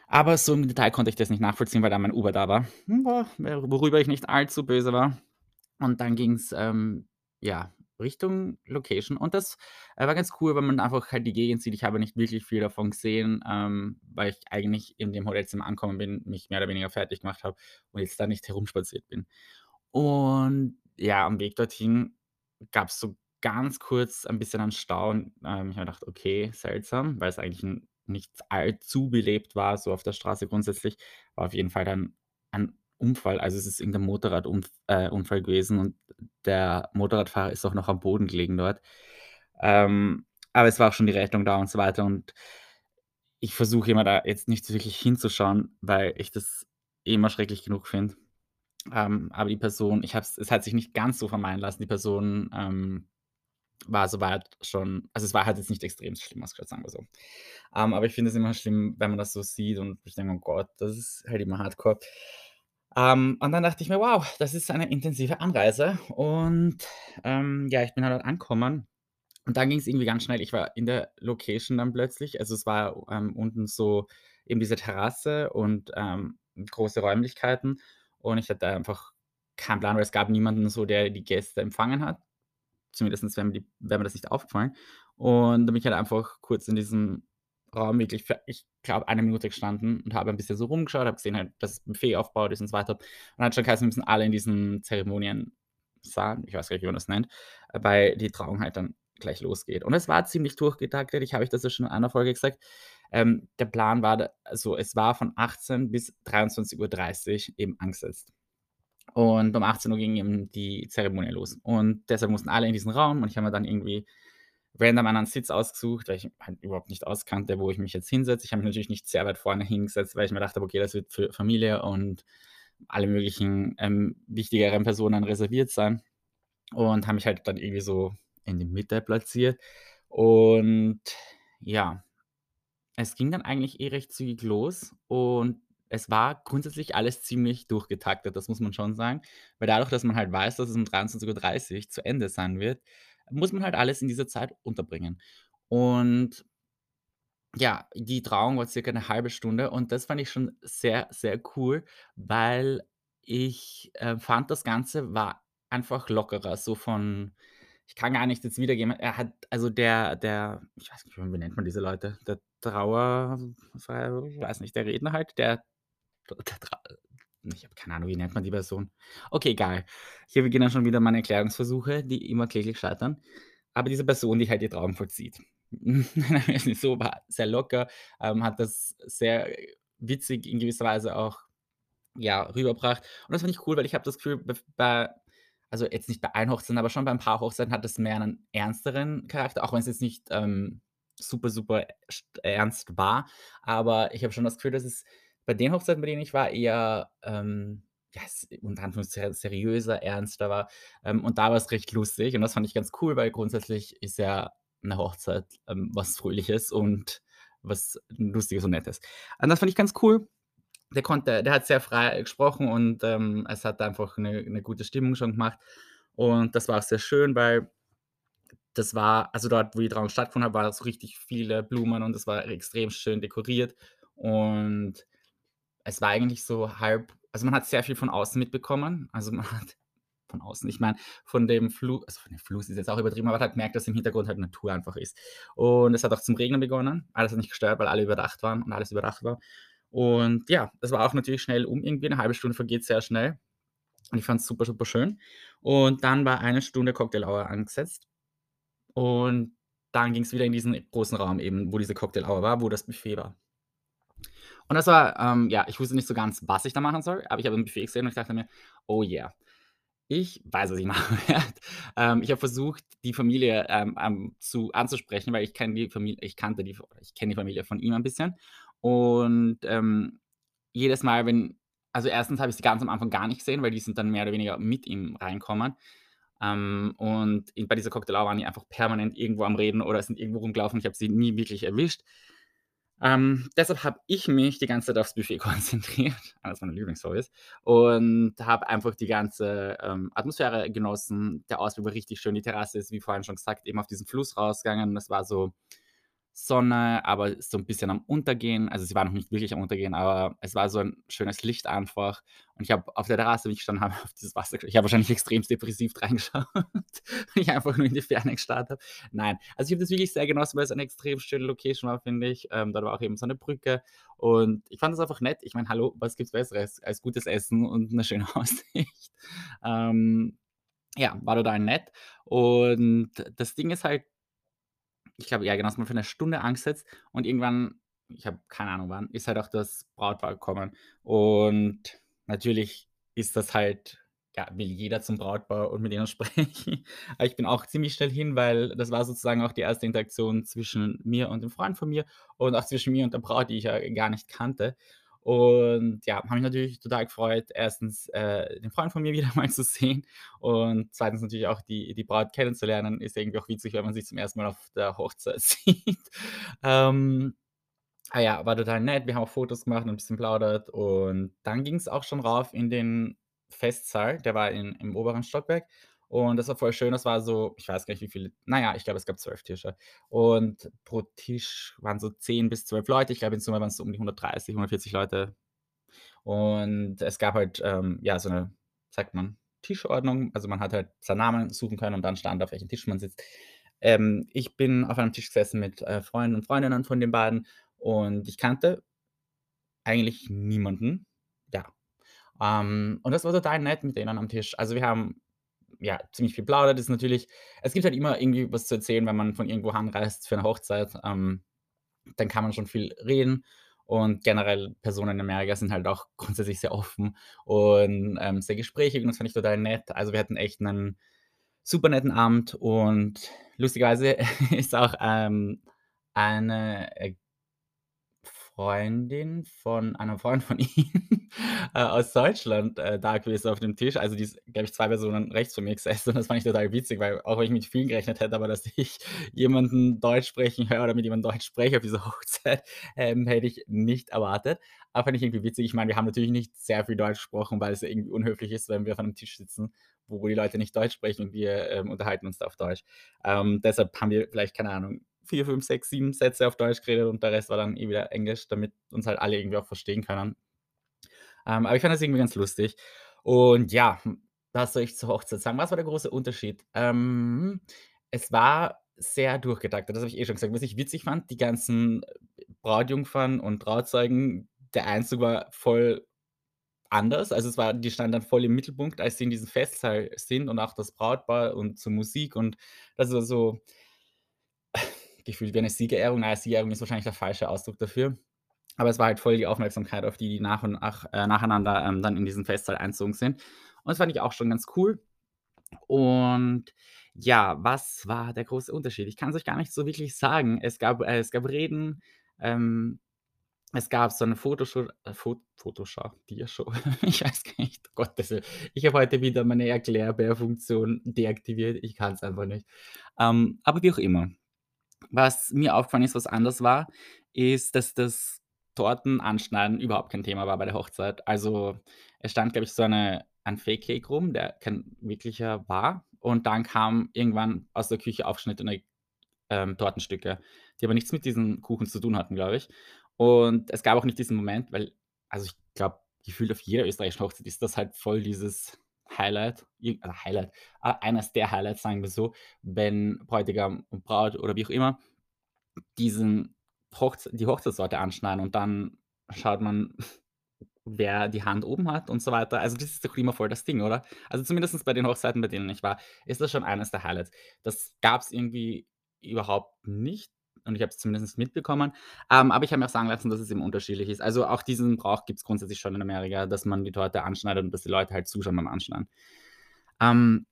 Aber so im Detail konnte ich das nicht nachvollziehen, weil da mein Uber da war, hm, worüber ich nicht allzu böse war. Und dann ging's, ähm, ja, Richtung Location und das, äh, war ganz cool, weil man einfach halt die Gegend sieht. Ich habe nicht wirklich viel davon gesehen, ähm, weil ich eigentlich in dem Hotelzimmer angekommen bin, mich mehr oder weniger fertig gemacht habe und jetzt da nicht herumspaziert bin. Und ja, am Weg dorthin gab's so ganz kurz ein bisschen einen Stau und, ähm, ich habe gedacht: „Okay, seltsam“, weil es eigentlich n nicht allzu belebt war, so auf der Straße grundsätzlich. War auf jeden Fall dann ein Unfall. Also, es ist irgendein Motorradunf äh, gewesen und der Motorradfahrer ist auch noch am Boden gelegen dort. Ähm, aber es war auch schon die Rettung da und so weiter und ich versuche immer da jetzt nicht wirklich hinzuschauen, weil ich das eh immer schrecklich genug finde. Ähm, aber die Person ich habe es es hat sich nicht ganz so vermeiden lassen. Die Person, ähm, war so weit schon also, es war halt jetzt nicht extremst schlimm ausgeschaut, sagen wir so. Ähm, aber ich finde es immer schlimm, wenn man das so sieht und ich denke: „Oh Gott, das ist halt immer Hardcore.“ Ähm, und dann dachte ich mir: „Wow, das ist eine intensive Anreise.“ Und, ähm, ja, ich bin halt dort angekommen und dann ging's irgendwie ganz schnell. Ich war in der Location dann plötzlich. Also, es war, unten so eben diese Terrasse und, große Räumlichkeiten und ich hatte einfach keinen Plan, weil es gab niemanden so, der die Gäste empfangen hat. Zumindestens wäre mir wäre mir das nicht aufgefallen. Und dann bin ich halt einfach kurz in diesem Raum wirklich für, ich glaube, eine Minute gestanden und habe ein bisschen so rumgeschaut, habe gesehen halt, dass das Buffet aufgebaut ist und so weiter. Und hat schon geheißen, wir müssen alle in diesen Zeremoniensaal, ich weiß gar nicht, wie man das nennt, weil die Trauung halt dann gleich losgeht. Und es war ziemlich durchgetaktet. Ich habe euch das ja schon in einer Folge gesagt. Ähm, der Plan war da also, es war von 18 bis 23:30 eben angesetzt. Und um 18:00 ging eben die Zeremonie los. Und deshalb mussten alle in diesen Raum und ich habe mir dann irgendwie random einen Sitz ausgesucht, weil ich halt überhaupt nicht auskannte, wo ich mich jetzt hinsetze. Ich habe mich natürlich nicht sehr weit vorne hingesetzt, weil ich mir gedacht habe: „Okay, das wird für Familie und alle möglichen, ähm, wichtigeren Personen reserviert sein.“ Und habe mich halt dann irgendwie so in die Mitte platziert. Und ja, es ging dann eigentlich eh recht zügig los und es war grundsätzlich alles ziemlich durchgetaktet, das muss man schon sagen. Weil dadurch, dass man halt weiß, dass es um 23:30 zu Ende sein wird, muss man halt alles in dieser Zeit unterbringen. Und Ja, die Trauung war circa 'ne 1/2 Stunde und das fand ich schon sehr, sehr cool, weil ich, äh, fand, das Ganze war einfach lockerer, so von ich kann gar nicht jetzt wiedergeben. Er hat also der der ich weiß nicht wie nennt man diese Leute? Der Trauer ich weiß nicht, der Redner halt, der ich habe keine Ahnung, wie nennt man die Person? Okay, egal. Hier beginnen schon wieder meine Erklärungsversuche, die immer kläglich scheitern. Aber diese Person, die halt die Trauung vollzieht. So war sehr locker, ähm, hat das sehr witzig in gewisser Weise auch, ja, rübergebracht. Und das fand ich cool, weil ich habe das Gefühl, bei also jetzt nicht bei allen Hochzeiten, aber schon bei 'n paar Hochzeiten hat das mehr 'nen ernsteren Charakter, auch wenn's jetzt nicht, ähm, super, super st ernst war. Aber ich habe schon das Gefühl, dass es bei den Hochzeiten, bei denen ich war, eher, ähm, ja, unter Anführungszeichen seriöser, ernster war. Ähm, und da war's recht lustig und das fand ich ganz cool, weil grundsätzlich ist ja 'ne Hochzeit, ähm, was Fröhliches und was Lustiges und Nettes. Und das fand ich ganz cool. Der konnte der hat sehr frei gesprochen und, ähm, es hat einfach 'ne 'ne gute Stimmung schon gemacht. Und das war auch sehr schön, weil das war also dort, wo die Trauung stattgefunden hat, war so richtig viele Blumen und es war extrem schön dekoriert. Und es war eigentlich so halb also man hat sehr viel von außen mitbekommen. Also man hat von außen ich meine, von dem Flu also von dem Fluss ist jetzt auch übertrieben, aber man hat gemerkt, dass im Hintergrund halt Natur einfach ist. Und es hat auch zum Regnen begonnen. Das hat nicht gestört, weil alle überdacht waren und alles überdacht war. Und ja, das war auch natürlich schnell um irgendwie, 'ne 1/2 Stunde vergeht sehr schnell. Und ich fand's super, super schön. Und dann war 1 Stunde Cocktail Hour angesetzt. Und dann ging's wieder in diesen großen Raum eben, wo diese Cocktail Hour war, wo das Buffet war. Und das war, ähm ja, ich wusste nicht so ganz, was ich da machen soll, aber ich habe 'n Buffet gesehen und ich dachte mir: „Oh yeah, ich weiß, was ich machen werde.“ Ähm, ich habe versucht, die Familie, ähm, zu anzusprechen, weil ich kenne die Famil ich kannte die ich kenne die Familie von ihm ein bisschen. Und, ähm, jedes Mal, wenn also erstens habe ich sie ganz am Anfang gar nicht gesehen, weil die sind dann mehr oder weniger mit ihm reinkommen. Ähm, und in bei dieser Cocktail Hour waren die einfach permanent irgendwo am Reden oder sind irgendwo rumgelaufen. Ich habe sie nie wirklich erwischt. Ähm, deshalb habe ich mich die ganze Zeit aufs Buffet konzentriert, eines meiner Lieblingshobbys, und habe einfach die ganze, ähm, Atmosphäre genossen. Der Ausblick war richtig schön. Die Terrasse ist, wie vorhin schon gesagt, eben auf diesen Fluss rausgegangen. Das war so Sonne, aber so 'n bisschen am Untergehen. Also, sie war noch nicht wirklich am Untergehen, aber es war so 'n schönes Licht einfach. Und ich habe auf der Terrasse, wie ich gestanden habe, auf dieses Wasser ich habe wahrscheinlich extremst depressiv reingeschaut, ich einfach nur in die Ferne gestarrt habe. Nein, also ich habe das wirklich sehr genossen, weil es eine extrem schöne Location war, finde ich. Ähm, dort war auch eben so 'ne Brücke und ich fand das einfach nett. Ich meine, hallo, was gibt's Besseres als gutes Essen und 'ne schöne Aussicht? Ähm, ja, war total nett. Und das Ding ist halt ich glaube, ja genau, es war für 'ne Stunde angesetzt und irgendwann, ich habe keine Ahnung wann, ist halt auch das Brautpaar gekommen. Und natürlich ist das halt ja, will jeder zum Brautpaar und mit denen sprechen. Aber ich bin auch ziemlich schnell hin, weil das war sozusagen auch die erste Interaktion zwischen mir und dem Freund von mir und auch zwischen mir und der Braut, die ich ja gar nicht kannte. Und ja, habe mich natürlich total gefreut, 1., äh, den Freund von mir wieder mal zu sehen und 2. natürlich auch die die Braut kennenzulernen. Ist irgendwie auch witzig, wenn man sich zum 1. Mal auf der Hochzeit sieht. Ähm, ah ja, war total nett. Wir haben auch Fotos gemacht und 'n bisschen plaudert und dann ging's auch schon rauf in den Festsaal. Der war in im oberen Stockwerk und das war voll schön. Das war so ich weiß gar nicht, wie viele na ja, ich glaube, es gab 12 Tische. Und pro Tisch waren so 10 bis 12 Leute. Ich glaube, in Summe waren's so um die 130, 140 Leute. Und es gab halt, ähm, ja, so 'ne, sagt man, Tischordnung. Also, man hat halt seinen Namen suchen können und dann stand, auf welchem Tisch man sitzt. Ähm, ich bin auf einem Tisch gesessen mit, äh, Freunden und Freundinnen von den beiden und ich kannte eigentlich niemanden, ja. Ähm, und das war total nett mit denen am Tisch. Also, wir haben, ja, ziemlich viel geplaudert. Ist natürlich es gibt halt immer irgendwie was zu erzählen, wenn man von irgendwo anreist für 'ne Hochzeit. Ähm, dann kann man schon viel reden und generell Personen in Amerika sind halt auch grundsätzlich sehr offen und, ähm, sehr gesprächig und das fand ich total nett. Also, wir hatten echt 'nen super netten Abend und lustigerweise ist auch, ähm, eine, äh, Freundin von einem Freund von ihm, äh, aus Deutschland, äh, da gewesen auf dem Tisch. Also, die ist, glaube ich, 2 Personen rechts von mir gesessen und das fand ich total witzig, weil auch wenn ich mit vielen gerechnet hätte, aber dass ich jemanden Deutsch sprechen höre oder mit jemandem Deutsch spreche auf dieser Hochzeit, ähm, hätte ich nicht erwartet. Aber fand ich irgendwie witzig. Ich meine, wir haben natürlich nicht sehr viel Deutsch gesprochen, weil es irgendwie unhöflich ist, wenn wir auf einem Tisch sitzen, wo wo die Leute nicht Deutsch sprechen und wir, ähm, unterhalten uns da auf Deutsch. Ähm, deshalb haben wir vielleicht, keine Ahnung, 4, 5, 6, 7 Sätze auf Deutsch geredet und der Rest war dann eh wieder Englisch, damit uns halt alle irgendwie auch verstehen können. Ähm, aber ich fand das irgendwie ganz lustig. Und ja, was soll ich zur Hochzeit sagen? Was war der große Unterschied? Ähm, es war sehr durchgetaktet, das habe ich eh schon gesagt. Was ich witzig fand, die ganzen Brautjungfern und Trauzeugen, der Einzug war voll anders. Also, es war die standen dann voll im Mittelpunkt, als sie in diesem Festsaal sind und auch das Brautpaar und zur Musik und das war so gefühlt wie eine Siegerehrung. Na ja, Siegerehrung ist wahrscheinlich der falsche Ausdruck dafür. Aber es war halt voll die Aufmerksamkeit auf die, die nach und nach äh, nacheinander, ähm, dann in diesen Festsaal einzogen sind. Und das fand ich auch schon ganz cool. Und ja, was war der große Unterschied? Ich kann's euch gar nicht so wirklich sagen. Es gab äh, es gab Reden, ähm, es gab so 'ne Fotoshow äh, Fo Fotoschau, Diashow, ich weiß gar nicht, um Gottes Willen. Ich habe heute wieder meine Erklärbär-Funktion deaktiviert, ich kann's einfach nicht. Ähm, aber wie auch immer. Was mir aufgefallen ist, was anders war, ist, dass das Tortenanschneiden überhaupt kein Thema war bei der Hochzeit. Also, es stand, glaube ich, so eine ein Fake Cake rum, der kein wirklicher war. Und dann kam irgendwann aus der Küche aufgeschnittene, ähm, Tortenstücke, die aber nichts mit diesen Kuchen zu tun hatten, glaube ich. Und es gab auch nicht diesen Moment, weil also, ich glaube, gefühlt auf jeder österreichischen Hochzeit ist das halt voll dieses Highlight, äh, Highlight, a eines der Highlights, sagen wir so, wenn Bräutigam und Braut oder wie auch immer diesen Hochz die Hochzeitstorte anschneiden und dann schaut man, wer die Hand oben hat und so weiter. Also, das ist doch immer voll das Ding, oder? Also, zumindest bei den Hochzeiten, bei denen ich war, ist das schon eines der Highlights. Das gab's irgendwie überhaupt nicht und ich habe es zumindest mitbekommen. Ähm, aber ich habe mir auch sagen lassen, dass es eben unterschiedlich ist. Also, auch diesen Brauch gibt's grundsätzlich schon in Amerika, dass man die Torte anschneidet und dass die Leute halt zuschauen beim Anschneiden. Ähm,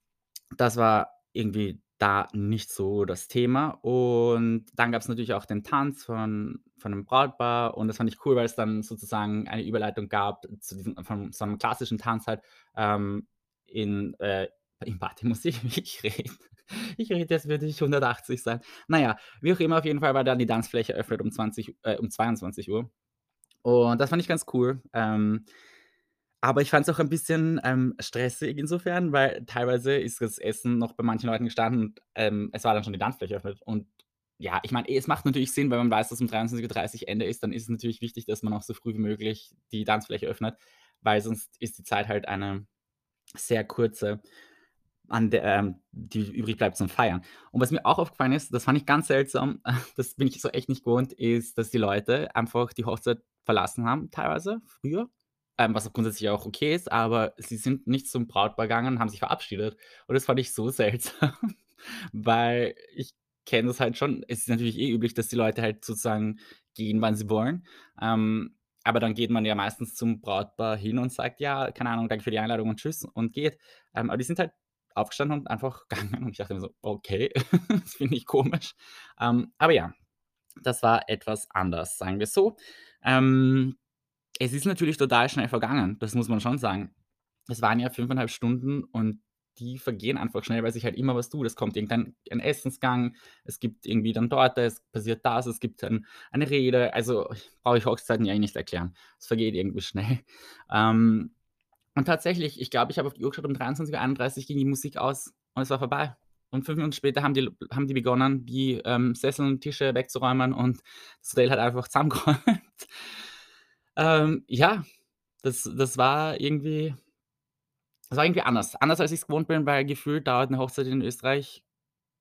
das war irgendwie da nicht so das Thema. Und dann gab's natürlich auch den Tanz von von dem Brautpaar und das fand ich cool, weil es dann sozusagen eine Überleitung gab zu diesem von so 'nem klassischen Tanz halt, ähm, in, äh in Partymusik. Ich rede ich rede, als würde ich 180 sein. Na ja, wie auch immer, auf jeden Fall war dann die Tanzfläche eröffnet um 20 äh, um 22:00. Und das fand ich ganz cool. Ähm, aber ich fand's auch ein bisschen, ähm, stressig insofern, weil teilweise ist das Essen noch bei manchen Leuten gestanden und, ähm, es war dann schon die Tanzfläche eröffnet. Und ja, ich meine, es macht natürlich Sinn, wenn man weiß, dass um 23:30 Ende ist, dann ist es natürlich wichtig, dass man auch so früh wie möglich die Tanzfläche öffnet, weil sonst ist die Zeit halt eine sehr kurze, an der ähm, die übrig bleibt zum Feiern. Und was mir auch aufgefallen ist, das fand ich ganz seltsam, das bin ich so echt nicht gewohnt, ist, dass die Leute einfach die Hochzeit verlassen haben teilweise früher, ähm, was grundsätzlich auch okay ist, aber sie sind nicht zum Brautpaar gegangen und haben sich verabschiedet. Und das fand ich so seltsam, weil ich kenne das halt schon. Es ist natürlich eh üblich, dass die Leute halt sozusagen gehen, wann sie wollen. Ähm, aber dann geht man ja meistens zum Brautpaar hin und sagt: „Ja, keine Ahnung, danke für die Einladung und tschüss“ und geht. Ähm, aber die sind halt aufgestanden und einfach gegangen und ich dachte mir so: „Okay, das finde ich komisch.“ Ähm, aber ja, das war etwas anders, sagen wir so. Ähm, es ist natürlich total schnell vergangen, das muss man schon sagen. Es waren ja 5 1/2 Stunden und die vergehen einfach schnell, weil sich halt immer was tut. Es kommt irgendein ein Essensgang, es gibt irgendwie dann Torte, es passiert das, es gibt dann eine Rede. Also, brauche ich Hochzeiten ja eh nicht erklären. Es vergeht irgendwie schnell. Ähm, und tatsächlich, ich glaube, ich habe auf die Uhr geschaut, um 23:31 ging die Musik aus und es war vorbei. Und 5 Minuten später haben die haben die begonnen, die, ähm, Sessel und Tische wegzuräumen und das Hotel hat einfach zusammengeräumt. Ähm, ja, das das war irgendwie das war irgendwie anders. Anders, als ich's gewohnt bin, weil gefühlt dauert 'ne Hochzeit in Österreich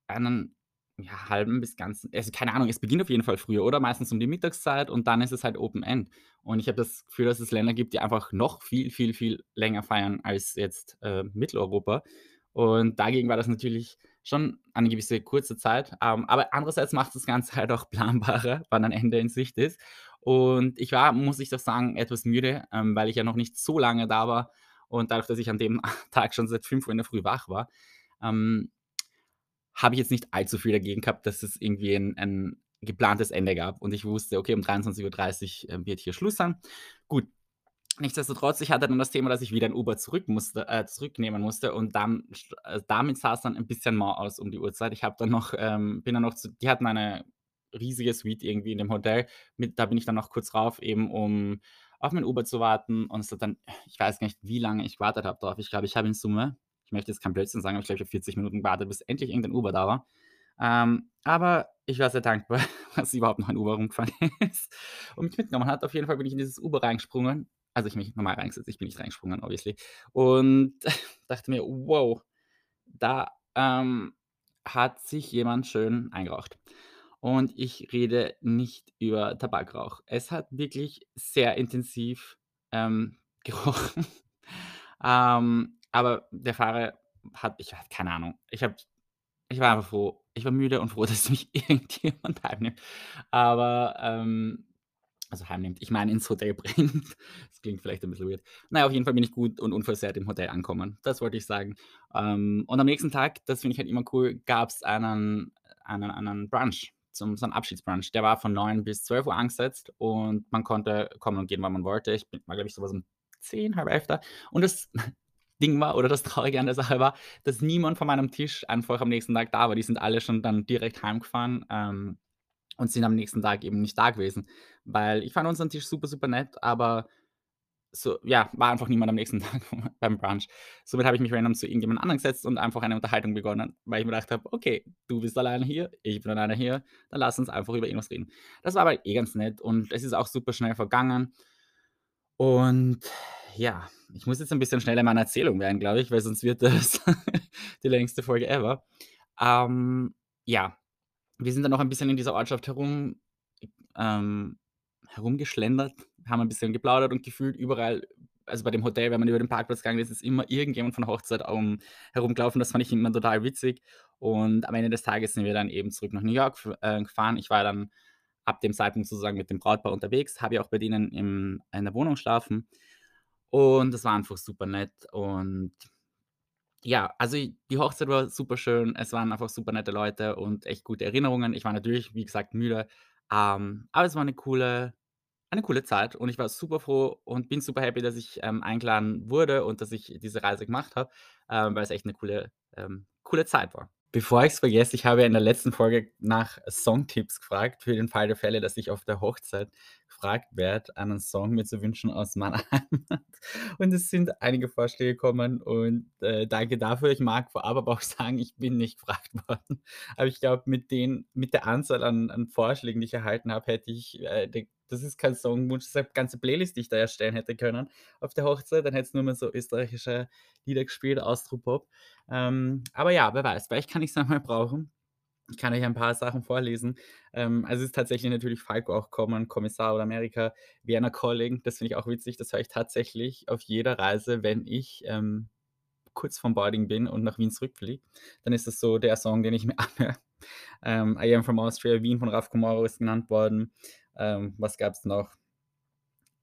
einen, ja, halben bis ganzen also, keine Ahnung, es beginnt auf jeden Fall früher, oder? Meistens um die Mittagszeit und dann ist es halt Open End. Und ich habe das Gefühl, dass es Länder gibt, die einfach noch viel, viel, viel länger feiern als jetzt, äh, Mitteleuropa. Und dagegen war das natürlich schon eine gewisse kurze Zeit. Ähm, aber andererseits macht das Ganze halt auch planbarer, wann ein Ende in Sicht ist. Und ich war, muss ich doch sagen, etwas müde, ähm, weil ich ja noch nicht so lange da war und dadurch, dass ich an dem Tag schon seit 5:00 in der Früh wach war, ähm, habe ich jetzt nicht allzu viel dagegen gehabt, dass es irgendwie 'n ein geplantes Ende gab und ich wusste: „Okay, um 23:30, ähm, wird hier Schluss sein.“ Gut, nichtsdestotrotz, ich hatte dann das Thema, dass ich wieder 'n Uber zurück musste äh, zurücknehmen musste und dann äh, damit sah's dann 'n bisschen mau aus um die Uhrzeit. Ich habe dann noch ähm, bin dann noch zu die hatten eine riesige Suite irgendwie in dem Hotel. Mit da bin ich dann noch kurz rauf, eben um auf mein Uber zu warten und es hat dann ich weiß gar nicht, wie lange ich gewartet habe drauf. Ich glaube, ich habe in Summe ich möchte jetzt keinen Blödsinn sagen, aber ich glaube, ich habe 40 Minuten gewartet, bis endlich irgendein Uber da war. Ähm, aber ich war sehr dankbar, dass überhaupt noch ein Uber rumgefahren ist und mich mitgenommen hat. Auf jeden Fall bin ich in dieses Uber reingesprungen. Also, ich mich normal reingesetzt, ich bin nicht reingesprungen, obviously. Und dachte mir: „Wow, da, ähm, hat sich jemand schön eingeraucht.“ Und ich rede nicht über Tabakrauch. Es hat wirklich sehr intensiv, ähm, gerochen. Ähm, aber der Fahrer hat ich habe keine Ahnung. Ich habe ich war einfach froh. Ich war müde und froh, dass mich irgendjemand heimnimmt. Aber, ähm also heimnimmt, ich meine ins Hotel bringt. Das klingt vielleicht ein bisschen weird. Na ja, auf jeden Fall bin ich gut und unversehrt im Hotel angekommen. Das wollte ich sagen. Ähm, und am nächsten Tag, das finde ich halt immer cool, gab's einen einen einen Brunch, zum so 'n Abschiedsbrunch. Der war von 9 bis 12:00 angesetzt und man konnte kommen und gehen, wann man wollte. Ich bin war, glaube ich, so was um 10, 10:30 da. Und das Ding war oder das Traurige an der Sache war, dass niemand von meinem Tisch einfach am nächsten Tag da war. Die sind alle schon dann direkt heimgefahren, ähm, und sind am nächsten Tag eben nicht da gewesen, weil ich fand unseren Tisch super, super nett, aber so ja, war einfach niemand am nächsten Tag beim Brunch. Somit habe ich mich random zu irgendjemand anderem gesetzt und einfach eine Unterhaltung begonnen, weil ich mir gedacht habe: „Okay, du bist alleine hier, ich bin alleine hier, dann lass uns einfach über irgendwas reden.“ Das war aber eh ganz nett und es ist auch super schnell vergangen. Und ja, ich muss jetzt ein bisschen schneller in meiner Erzählung werden, glaube ich, weil sonst wird das die längste Folge ever. Ähm, ja, wir sind dann noch ein bisschen in dieser Ortschaft herum ähm, herumgeschlendert, haben ein bisschen geplaudert und gefühlt überall also bei dem Hotel, wenn man über den Parkplatz gegangen ist, ist immer irgendjemand von der Hochzeit um herumgelaufen. Das fand ich immer total witzig. Und am Ende des Tages sind wir dann eben zurück nach New York äh, gefahren. Ich war dann ab dem Zeitpunkt sozusagen mit dem Brautpaar unterwegs, habe ja auch bei denen im in der Wohnung geschlafen und das war einfach super nett und ja, also die Hochzeit war super schön. Es waren einfach super nette Leute und echt gute Erinnerungen. Ich war natürlich, wie gesagt, müde, ähm, aber es war eine coole eine coole Zeit und ich war super froh und bin super happy, dass ich, ähm, eingeladen wurde und dass ich diese Reise gemacht habe, ähm, weil es echt eine coole ähm, coole Zeit war. Bevor ich's vergesse, ich habe in der letzten Folge nach Songtipps gefragt, für den Fall der Fälle, dass ich auf der Hochzeit gefragt werde, einen Song mir zu wünschen aus meiner Heimat. Und es sind einige Vorschläge gekommen und, äh, danke dafür. Ich mag vorab aber auch sagen, ich bin nicht gefragt worden. Aber ich glaube, mit mit der Anzahl an an Vorschlägen, die ich erhalten habe, hätte ich, äh, das ist kein Songwunsch, das ist eine ganze Playlist, die ich da erstellen hätte können auf der Hochzeit. Dann hätte es nur mehr so österreichische Lieder gespielt, Austropop. Ähm, aber ja, wer weiß, vielleicht kann ich's noch mal brauchen. Ich kann euch ein paar Sachen vorlesen. Ähm, also, es ist tatsächlich natürlich Falco auch gekommen, Kommissar oder Amerika, Vienna Calling, das finde ich auch witzig. Das höre ich tatsächlich auf jeder Reise, wenn ich, ähm, kurz vorm Boarding bin und nach Wien zurückfliege. Dann ist das so der Song, den ich mir anhöre. Ähm, I Am From Austria, Wien von Raf Komoro ist genannt worden. Ähm, was gab's noch?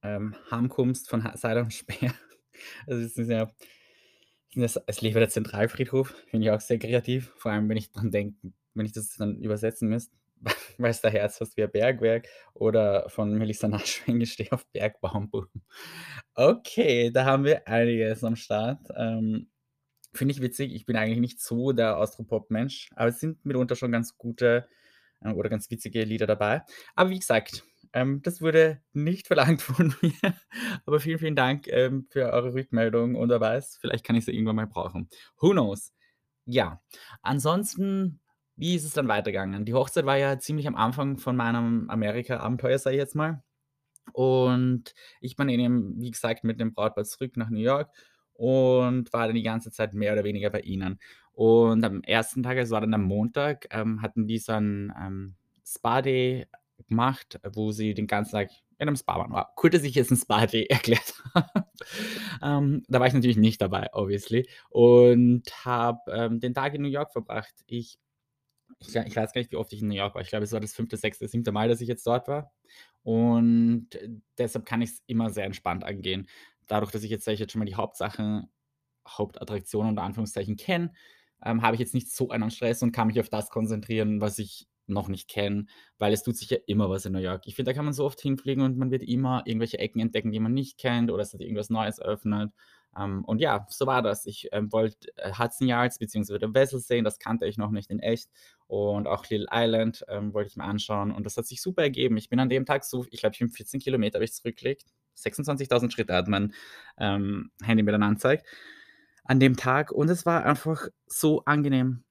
Ähm, Heimkommst von Ha und Speer. Also, es ist ja es lief der Zentralfriedhof, finde ich auch sehr kreativ, vor allem, wenn ich dran denke wenn ich das dann übersetzen müsste, „Weil's da Herz wie ein Bergwerk“ oder von Melissa Naschweng „Ich stehe auf Bergbaumburm“. Okay, da haben wir einiges am Start. Ähm, finde ich witzig. Ich bin eigentlich nicht so der Austropop-Mensch, aber es sind mitunter schon ganz gute, äh, oder ganz witzige Lieder dabei. Aber wie gesagt, ähm, das wurde nicht verlangt von mir, aber vielen, vielen Dank, ähm, für eure Rückmeldung und wer weiß, vielleicht kann ich sie irgendwann mal brauchen. Who knows? Ja, ansonsten, wie ist es dann weitergegangen? Die Hochzeit war ja ziemlich am Anfang von meinem Amerika-Abenteuer, sage ich jetzt mal. Und ich bin eben, wie gesagt, mit dem Brautpaar zurück nach New York und war dann die ganze Zeit mehr oder weniger bei ihnen. Und am ersten Tag, es war dann am Montag, ähm, hatten die so 'n, ähm, Spa-Day gemacht, wo sie den ganzen Tag in 'nem Spa waren. War cool, dass ich jetzt 'n Spa-Day erklärt habe. Ähm, da war ich natürlich nicht dabei, obviously, und habe, ähm, den Tag in New York verbracht. Ich ich ich weiß gar nicht, wie oft ich in New York war. Ich glaube, es war das 5., 6., 7. Mal, dass ich jetzt dort war. Und deshalb kann ich's immer sehr entspannt angehen. Dadurch, dass ich jetzt ich jetzt schon mal die Hauptsachen Hauptattraktionen unter Anführungszeichen kenne, ähm, habe ich jetzt nicht so einen Stress und kann mich auf das konzentrieren, was ich noch nicht kenne, weil es tut sich ja immer was in New York. Ich finde, da kann man so oft hinfliegen und man wird immer irgendwelche Ecken entdecken, die man nicht kennt oder es hat irgendwas Neues eröffnet. Ähm, und ja, so war das. Ich, ähm, wollte, äh, Hudson Yards den Wesel sehen, das kannte ich noch nicht in echt und auch Little Island, ähm, wollte ich mir anschauen und das hat sich super ergeben. Ich bin an dem Tag so ich glaube, ich bin 14 Kilometer habe ich zurückgelegt. 26.000 Schritte hat mein, ähm, Handy mir dann angezeigt an dem Tag und es war einfach so angenehm.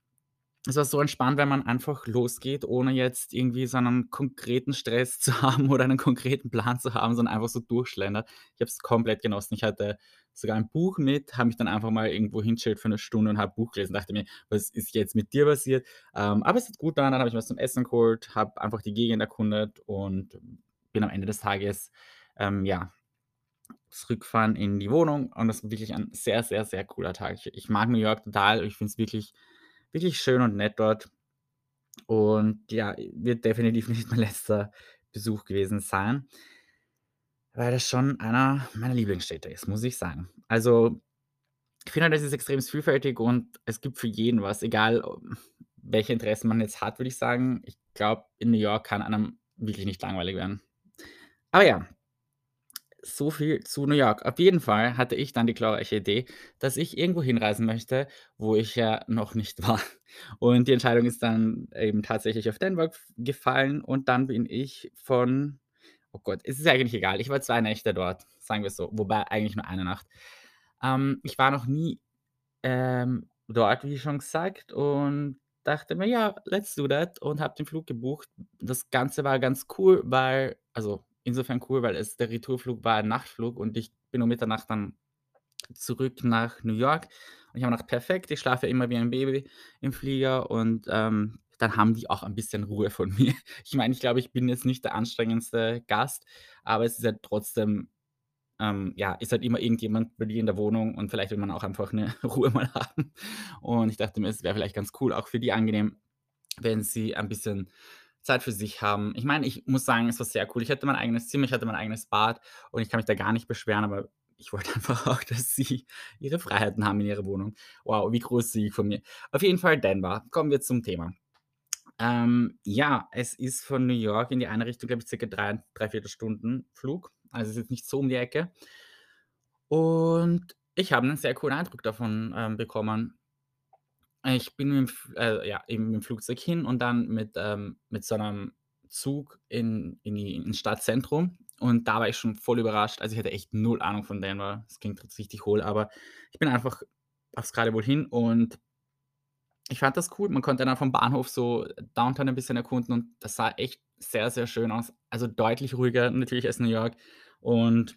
Es war so entspannt, wenn man einfach losgeht, ohne jetzt irgendwie so 'nen konkreten Stress zu haben oder einen konkreten Plan zu haben, sondern einfach so durchschlendert. Ich habe es komplett genossen. Ich hatte sogar ein Buch mit, habe mich dann einfach mal irgendwo hingestellt für 'ne Stunde und habe Buch gelesen. Dachte mir: „Was ist jetzt mit dir passiert?“ Ähm, aber es hat gut getan, dann habe ich was zum Essen geholt, habe einfach die Gegend erkundet und bin am Ende des Tages, ähm, ja, zurückgefahren in die Wohnung und das war wirklich ein sehr, sehr, sehr cooler Tag. Ich ich mag New York total. Ich finde es wirklich wirklich schön und nett dort. Und ja, wird definitiv nicht mein letzter Besuch gewesen sein weil das schon einer meiner Lieblingsstädte ist, muss ich sagen. Also, ich finde, das ist extremst vielfältig und es gibt für jeden was, egal, welche Interessen man jetzt hat, würde ich sagen. Ich glaube, in New York kann einem wirklich nicht langweilig werden. Aber ja, so viel zu New York. Auf jeden Fall hatte ich dann die glorreiche Idee, dass ich irgendwo hinreisen möchte, wo ich ja noch nicht war. Und die Entscheidung ist dann eben tatsächlich auf Denver gef gefallen und dann bin ich von oh Gott, es ist eigentlich egal. Ich war 2 Nächte dort, sagen wir's so, wobei eigentlich nur eine Nacht. Ähm, ich war noch nie, ähm, dort, wie schon gesagt, und dachte mir: „Ja, let's do that“ und habe den Flug gebucht. Das Ganze war ganz cool, weil also, insofern cool, weil es der Retourflug war ein Nachtflug und ich bin um Mitternacht dann zurück nach New York. Und ich habe gedacht: „Perfekt, ich schlafe immer wie ein Baby im Flieger“ und, ähm, dann haben die auch ein bisschen Ruhe von mir. Ich meine, ich glaube, ich bin jetzt nicht der anstrengendste Gast, aber es ist halt trotzdem ähm, ja, ist halt immer irgendjemand bei dir in der Wohnung und vielleicht will man auch einfach 'ne Ruhe mal haben. Und ich dachte mir, es wäre vielleicht ganz cool, auch für die angenehm, wenn sie ein bisschen Zeit für sich haben. Ich meine, ich muss sagen, es war sehr cool. Ich hatte mein eigenes Zimmer, ich hatte mein eigenes Bad und ich kann mich da gar nicht beschweren, aber ich wollte einfach auch, dass sie ihre Freiheiten haben in ihrer Wohnung. Wow, wie großzügig von mir. Auf jeden Fall Denver. Kommen wir zum Thema. Ähm, ja, es ist von New York in die eine Richtung, glaube ich, circa 3 3/4 Stunden Flug. Also, es ist jetzt nicht so um die Ecke. Und ich habe 'nen sehr coolen Eindruck davon, ähm, bekommen. Ich bin mit'm F äh, ja, eben mit'm Flugzeug hin und dann mit, ähm mit so 'nem Zug in in die ins Stadtzentrum und da war ich schon voll überrascht. Also, ich hatte echt null Ahnung von Denver. Klingt jetzt richtig hohl, aber ich bin einfach aufs Geratewohl hin und ich fand das cool. Man konnte dann vom Bahnhof so Downtown ein bisschen erkunden und das sah echt sehr, sehr schön aus. Also, deutlich ruhiger natürlich als New York und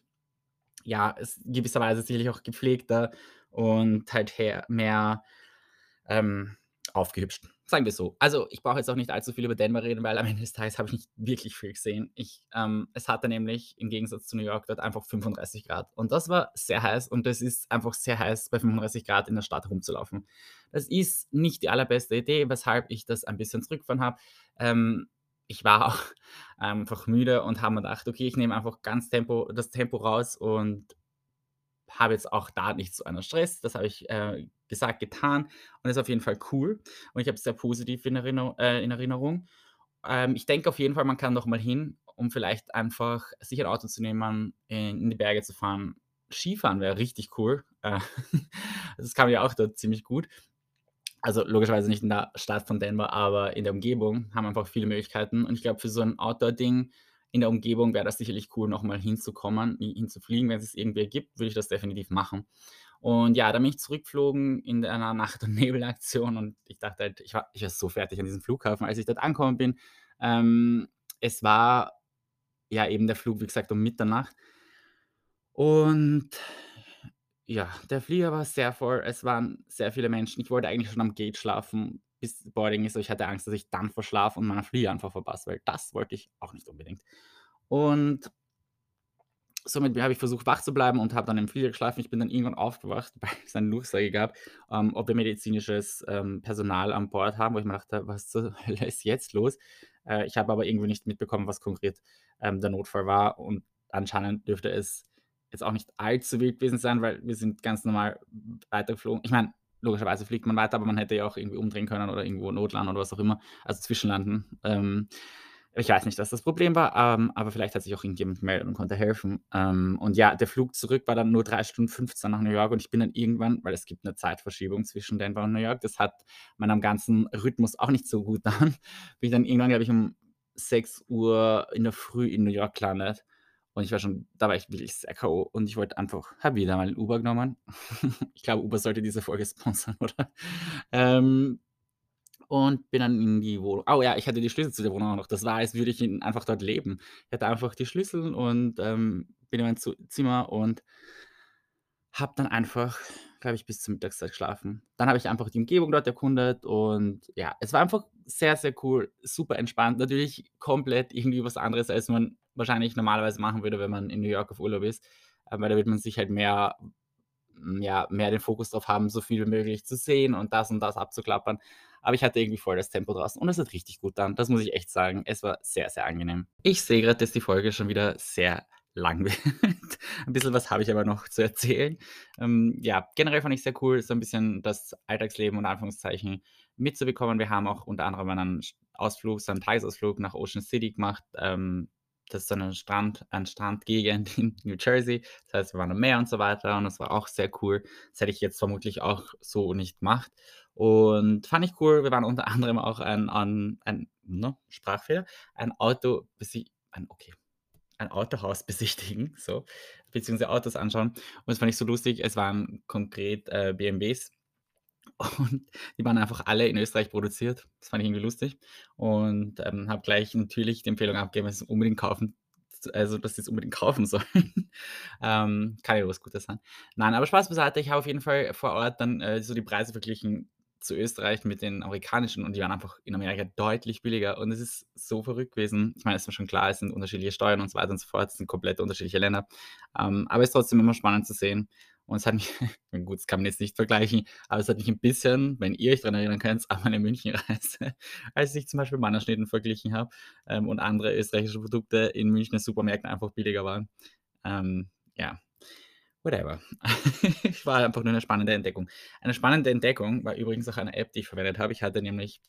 ja, ist gewisserweise sicherlich auch gepflegter und halt her mehr, ähm, aufgehübscht, sagen wir's so. Also, ich brauche jetzt auch nicht allzu viel über Denver reden, weil am Ende des Tages habe ich nicht wirklich viel gesehen. Ich ähm, es hatte nämlich im Gegensatz zu New York dort einfach 35 C und das war sehr heiß und das ist einfach sehr heiß, bei 35 C in der Stadt rumzulaufen. Das ist nicht die allerbeste Idee, weshalb ich das ein bisschen zurückgefahren habe. Ähm, ich war auch einfach müde und habe mir gedacht: „Okay, ich nehme einfach ganz Tempo das Tempo raus und habe jetzt auch da nicht so einen Stress.“ Das habe ich, äh, gesagt, getan und ist auf jeden Fall cool und ich habe es sehr positiv in Erinner äh, in Erinnerung. Ähm, ich denke auf jeden Fall, man kann noch mal hin, um vielleicht einfach sich ein Auto zu nehmen, in die Berge zu fahren. Skifahren wäre richtig cool. Äh, das man ja auch dort ziemlich gut. Also, logischerweise nicht in der Stadt von Denver, aber in der Umgebung haben einfach viele Möglichkeiten und ich glaube, für so 'n Outdoor-Ding in der Umgebung wäre das sicherlich cool, noch mal hinzukommen hi hinzufliegen. Wenn es irgendwie ergibt, würde ich das definitiv machen. Und ja, dann bin ich zurückgeflogen in einer Nacht und Nebelaktion und ich dachte halt, ich war ich war so fertig an diesem Flughafen, als ich dort angekommen bin. Ähm, es war ja eben der Flug, wie gesagt, um Mitternacht. Und ja, der Flieger war sehr voll. Es waren sehr viele Menschen. Ich wollte eigentlich schon am Gate schlafen, bis Boarding ist, aber ich hatte Angst, dass ich dann verschlafe und meinen Flieger einfach verpasse, weil das wollte ich auch nicht unbedingt. Und somit habe ich versucht, wach zu bleiben und habe dann im Flieger geschlafen. Ich bin dann irgendwann aufgewacht, weil es eine Durchsage gab, ähm, ob wir medizinisches, ähm, Personal an Bord haben, wo ich mir dachte: „Was zur Hölle ist jetzt los?“ Äh, ich habe aber irgendwie nicht mitbekommen, was konkret, ähm, der Notfall war und anscheinend dürfte es jetzt auch nicht allzu wild gewesen sein, weil wir sind ganz normal weitergeflogen. Ich meine, logischerweise fliegt man weiter, aber man hätte ja auch irgendwie umdrehen können oder irgendwo notlanden oder was auch immer, also zwischenlanden. Ähm, ich weiß nicht, was das Problem war, ähm, aber vielleicht hat sich auch irgendjemand gemeldet und konnte helfen. Ähm, und ja, der Flug zurück war dann nur 3 Stunden 15 nach New York und ich bin dann irgendwann weil es gibt 'ne Zeitverschiebung zwischen Denver und New York, das hat meinem ganzen Rhythmus auch nicht so gut getan. Bin ich dann irgendwann, glaube ich, um 6:00 in der Früh in New York gelandet und ich war schon da war ich wirklich sehr K.O. und ich wollte einfach habe wieder mal 'n Uber genommen. Ich glaube, Uber sollte diese Folge sponsern, oder? Ähm, Und bin dann in die Wohnung oh ja, ich hatte die Schlüssel zu der Wohnung auch noch. Das war, als würde ich in einfach dort leben. Ich hatte einfach die Schlüssel und, ähm, bin in mein Zimmer und habe dann einfach, glaube ich, bis zur Mittagszeit geschlafen. Dann habe ich einfach die Umgebung dort erkundet und ja, es war einfach sehr, sehr cool, super entspannt. Natürlich komplett irgendwie was anderes, als man wahrscheinlich normalerweise machen würde, wenn man in New York auf Urlaub ist. Äh, weil da wird man sich halt mehr hm, ja, mehr den Fokus drauf haben, so viel wie möglich zu sehen und das und das abzuklappern. Aber ich hatte irgendwie voll das Tempo draußen und es hat richtig gut dann. Das muss ich echt sagen. Es war sehr, sehr angenehm. Ich sehe gerade, dass die Folge schon wieder sehr lang wird. Ein bisschen was habe ich aber noch zu erzählen. Ähm, ja, generell fand ich sehr cool, so ein bisschen das Alltagsleben und Anführungszeichen mitzubekommen. Wir haben auch unter anderem einen Ausflug, so einen Tagesausflug nach Ocean City gemacht. Ähm, das ist so eine Strand, ein Strandgegend in New Jersey. Das heißt, wir waren am Meer und so weiter und das war auch sehr cool. Das hätte ich jetzt vermutlich auch so nicht gemacht. Und fand ich cool. Wir waren unter anderem auch ein, ein, ein ne, Sprachfehler, ein Auto, ein, okay, ein Autohaus besichtigen, so, beziehungsweise Autos anschauen. Und das fand ich so lustig. Es waren konkret äh, BMWs und die waren einfach alle in Österreich produziert. Das fand ich irgendwie lustig und ähm, habe gleich natürlich die Empfehlung abgegeben, dass sie es unbedingt kaufen also, dass sie es unbedingt kaufen sollen. Ähm, kann ja was Gutes sein. Nein, aber Spaß beiseite. Ich habe auf jeden Fall vor Ort dann äh, so die Preise verglichen zu Österreich mit den amerikanischen und die waren einfach in Amerika deutlich billiger und es ist so verrückt gewesen. Ich meine, es ist mir schon klar, es sind unterschiedliche Steuern und so weiter und so fort, es sind komplett unterschiedliche Länder. Ähm, aber es ist trotzdem immer spannend zu sehen. Und es hat mich, gut, das kann man jetzt nicht vergleichen, aber es hat mich ein bisschen, wenn ihr euch daran erinnern könnt, an meine Münchenreise, als ich zum Beispiel Mannerschnitten verglichen habe ähm, und andere österreichische Produkte in Münchner Supermärkten einfach billiger waren. Ähm, ja, Whatever. war einfach nur eine spannende Entdeckung. Eine spannende Entdeckung war übrigens auch eine App, die ich verwendet habe. Ich hatte nämlich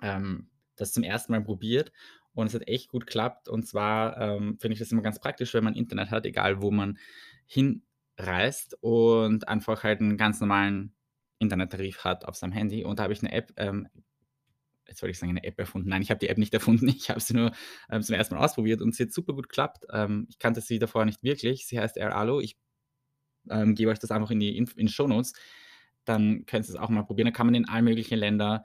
ähm, das zum ersten Mal probiert und es hat echt gut geklappt. Und zwar ähm, finde ich das immer ganz praktisch, wenn man Internet hat, egal wo man hinreist und einfach halt einen ganz normalen Internettarif hat auf seinem Handy. Und da habe ich eine App, ähm, jetzt wollte ich sagen, eine App erfunden. Nein, ich habe die App nicht erfunden. Ich habe sie nur ähm, zum ersten Mal ausprobiert und sie hat super gut geklappt. Ähm, ich kannte sie davor nicht wirklich. Sie heißt AirAlo. Ich ähm, gebe euch das einfach in die in Shownotes. Dann könnt ihr es auch mal probieren. Da kann man in allen möglichen Ländern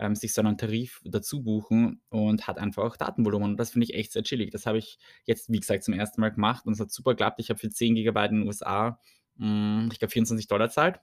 ähm, sich so einen Tarif dazu buchen und hat einfach Datenvolumen. Und das finde ich echt sehr chillig. Das habe ich jetzt, wie gesagt, zum ersten Mal gemacht und es hat super geklappt. Ich habe für 10 Gigabyte in den USA, mh, ich glaube, 24 Dollar zahlt.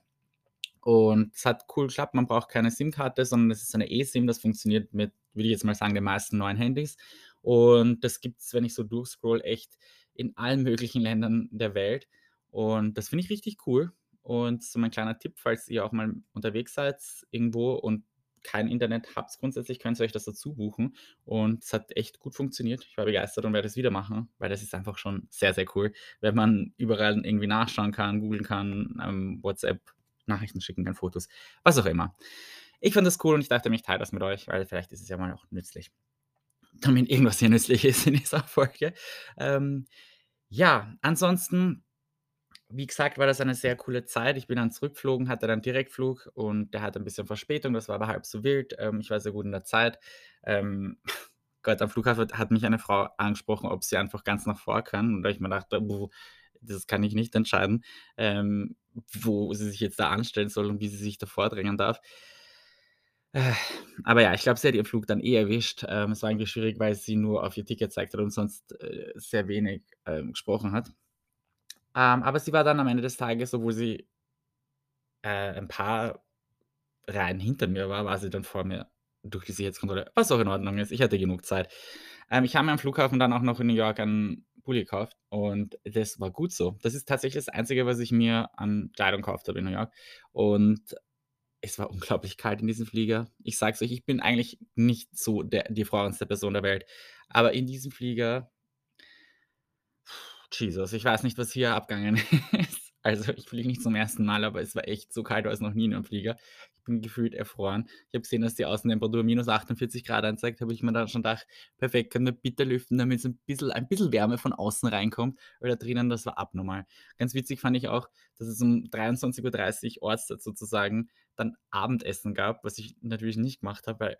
Und es hat cool geklappt. Man braucht keine SIM-Karte, sondern es ist eine eSIM. Das funktioniert mit, würde ich jetzt mal sagen, den meisten neuen Handys. Und das gibt es, wenn ich so durchscroll, echt in allen möglichen Ländern der Welt. Und das finde ich richtig cool. Und so mein kleiner Tipp, falls ihr auch mal unterwegs seid irgendwo und kein Internet habt grundsätzlich, könnt ihr euch das dazu buchen. Und es hat echt gut funktioniert. Ich war begeistert und werde es wieder machen, weil das ist einfach schon sehr, sehr cool, wenn man überall irgendwie nachschauen kann, googeln kann, ähm, WhatsApp, Nachrichten schicken kann, Fotos, was auch immer. Ich fand das cool und ich dachte, ich teile das mit euch, weil vielleicht ist es ja mal auch nützlich. Damit irgendwas hier nützlich ist in dieser Folge. Ähm, ja, ansonsten wie gesagt, war das eine sehr coole Zeit. Ich bin dann zurückgeflogen, hatte dann Direktflug und der hatte ein bisschen Verspätung, das war aber halb so wild. Ähm, ich war sehr gut in der Zeit. Ähm, Gott, am Flughafen hat mich eine Frau angesprochen, ob sie einfach ganz nach vor kann. Und da ich mir dachte, boah, das kann ich nicht entscheiden, ähm, wo sie sich jetzt da anstellen soll und wie sie sich da vordrängen darf. Äh, aber ja, ich glaube, sie hat ihren Flug dann eh erwischt. Ähm, es war irgendwie schwierig, weil sie nur auf ihr Ticket zeigt hat und sonst äh, sehr wenig ähm, gesprochen hat. Ähm, aber sie war dann am Ende des Tages, obwohl sie, äh, ein paar Reihen hinter mir war, war sie dann vor mir durch die Sicherheitskontrolle, was auch in Ordnung ist. Ich hatte genug Zeit. Ähm, ich habe mir am Flughafen dann auch noch in New York einen Pulli gekauft und das war gut so. Das ist tatsächlich das Einzige, was ich mir an Kleidung gekauft habe in New York und es war unglaublich kalt in diesem Flieger. Ich sage es euch, ich bin eigentlich nicht so der die freudigste Person der Welt, aber in diesem Flieger Jesus, ich weiß nicht, was hier abgegangen ist. Also, ich fliege nicht zum ersten Mal, aber es war echt so kalt es noch nie in 'nem Flieger. Ich bin gefühlt erfroren. Ich habe gesehen, dass die Außentemperatur minus 48 Grad anzeigt, habe ich mir dann schon gedacht: „Perfekt, können wir bitte lüften, damit so 'n bisschen ein bisschen Wärme von außen reinkommt“, weil da drinnen, das war abnormal. Ganz witzig fand ich auch, dass es um 23:30 Ortszeit sozusagen dann Abendessen gab, was ich natürlich nicht gemacht habe, weil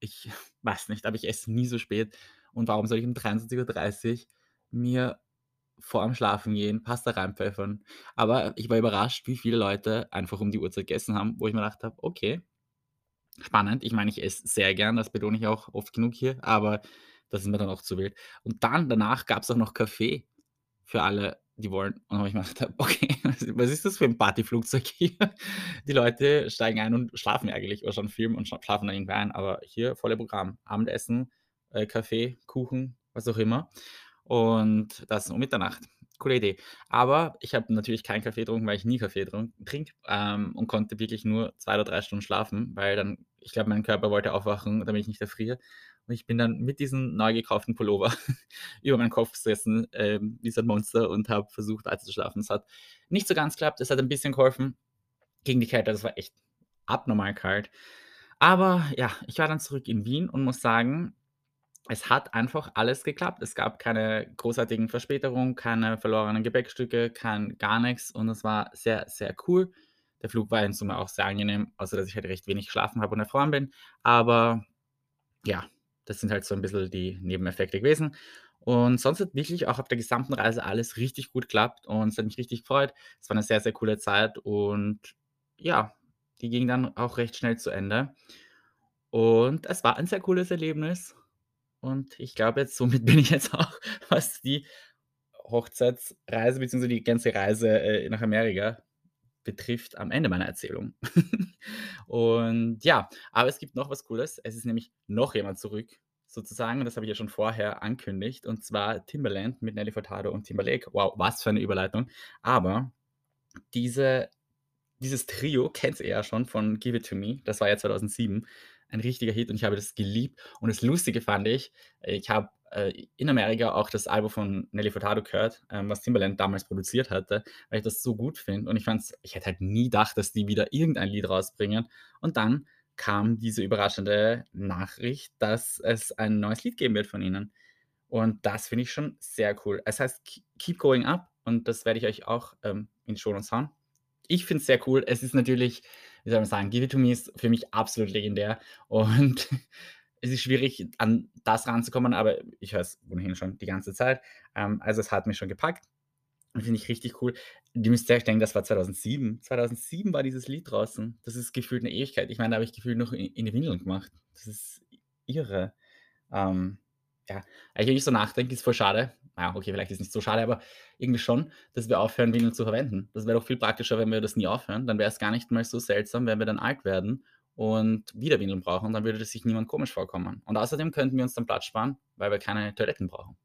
ich weiß nicht, aber ich esse nie so spät und warum soll ich um 23:30 mir vor dem Schlafengehen Pasta reinpfeffern. Aber ich war überrascht, wie viele Leute einfach um die Uhrzeit gegessen haben, wo ich mir gedacht habe: „Okay, spannend. Ich meine, ich esse sehr gern, das betone ich auch oft genug hier, aber das ist mir dann auch zu wild. Und dann danach gab's auch noch Kaffee für alle, die wollen. Und dann habe ich mir gedacht: „Okay, was ist das für 'n Partyflugzeug hier?“ Die Leute steigen ein und schlafen eigentlich oder schauen Film und schla schlafen dann irgendwie ein, aber hier volle Programm. Abendessen, äh, Kaffee, Kuchen, was auch immer und das um Mitternacht. Coole Idee. Aber ich habe natürlich keinen Kaffee getrunken, weil ich nie Kaffee trinke, ähm, und konnte wirklich nur 2 oder 3 Stunden schlafen, weil dann ich glaube, mein Körper wollte aufwachen, damit ich nicht erfriere. Und ich bin dann mit diesem neu gekauften Pullover über meinen Kopf gesessen, ähm, wie so 'n Monster und habe versucht weiterzuschlafen. Es hat nicht so ganz geklappt. Es hat ein bisschen geholfen gegen die Kälte. Das war echt abnormal kalt. Aber ja, ich war dann zurück in Wien und muss sagen, es hat einfach alles geklappt. Es gab keine großartigen Verspätungen, keine verlorenen Gepäckstücke, kein gar nix und es war sehr, sehr cool. Der Flug war in Summe auch sehr angenehm, außer dass ich halt recht wenig geschlafen habe und erfroren bin. Aber ja, das sind halt so 'n bisschen die Nebeneffekte gewesen. Und sonst hat wirklich auch auf der gesamten Reise alles richtig gut geklappt und es hat mich richtig gefreut. Es war 'ne sehr, sehr coole Zeit und ja, die ging dann auch recht schnell zu Ende. Und es war ein sehr cooles Erlebnis und ich glaube jetzt somit bin ich jetzt auch, was die Hochzeitsreise beziehungsweise die ganze Reise, äh, nach Amerika betrifft, am Ende meiner Erzählung. Und ja, aber es gibt noch was Cooles. Es ist nämlich noch jemand zurück sozusagen und das habe ich ja schon vorher angekündigt, und zwar Timbaland mit Nelly Furtado und Timberlake. Wow, was für 'ne Überleitung. Aber diese dieses Trio kennt ihr ja schon von „Give It To Me“. Das war ja 2007 ein richtiger Hit und ich habe das geliebt. Und das Lustige fand ich, ich habe, äh, in Amerika auch das Album von Nelly Furtado gehört, ähm, was Timbaland damals produziert hatte, weil ich das so gut finde und ich fand's ich hätte halt nie gedacht, dass die wieder irgendein Lied rausbringen. Und dann kam diese überraschende Nachricht, dass es ein neues Lied geben wird von ihnen. Und das finde ich schon sehr cool. Es heißt „K Keep Going Up“ und das werde ich euch auch, ähm, in die Shownotes hauen. Ich finde es sehr cool. Es ist natürlich wie soll man sagen, „Give It To Me“ ist für mich absolut legendär und es ist schwierig, an das ranzukommen, aber ich höre es ohnehin schon die ganze Zeit. Ähm, also, es hat mich schon gepackt finde ich richtig cool. Ihr müsst euch denken, das war 2007. 2007 war dieses Lied draußen. Das ist gefühlt 'ne Ewigkeit. Ich meine, da habe ich gefühlt noch i in die Windeln gemacht. Das ist irre. Ähm, ja, wenn ich so nachdenke, ist voll schade. Na ja, okay, vielleicht ist nicht so schade, aber irgendwie schon, dass wir aufhören, Windeln zu verwenden. Das wäre doch viel praktischer, wenn wir das nie aufhören. Dann wäre es gar nicht mal so seltsam, wenn wir dann alt werden und wieder Windeln brauchen, dann würde sich niemand komisch vorkommen. Und außerdem könnten wir uns dann Platz sparen, weil wir keine Toiletten brauchen.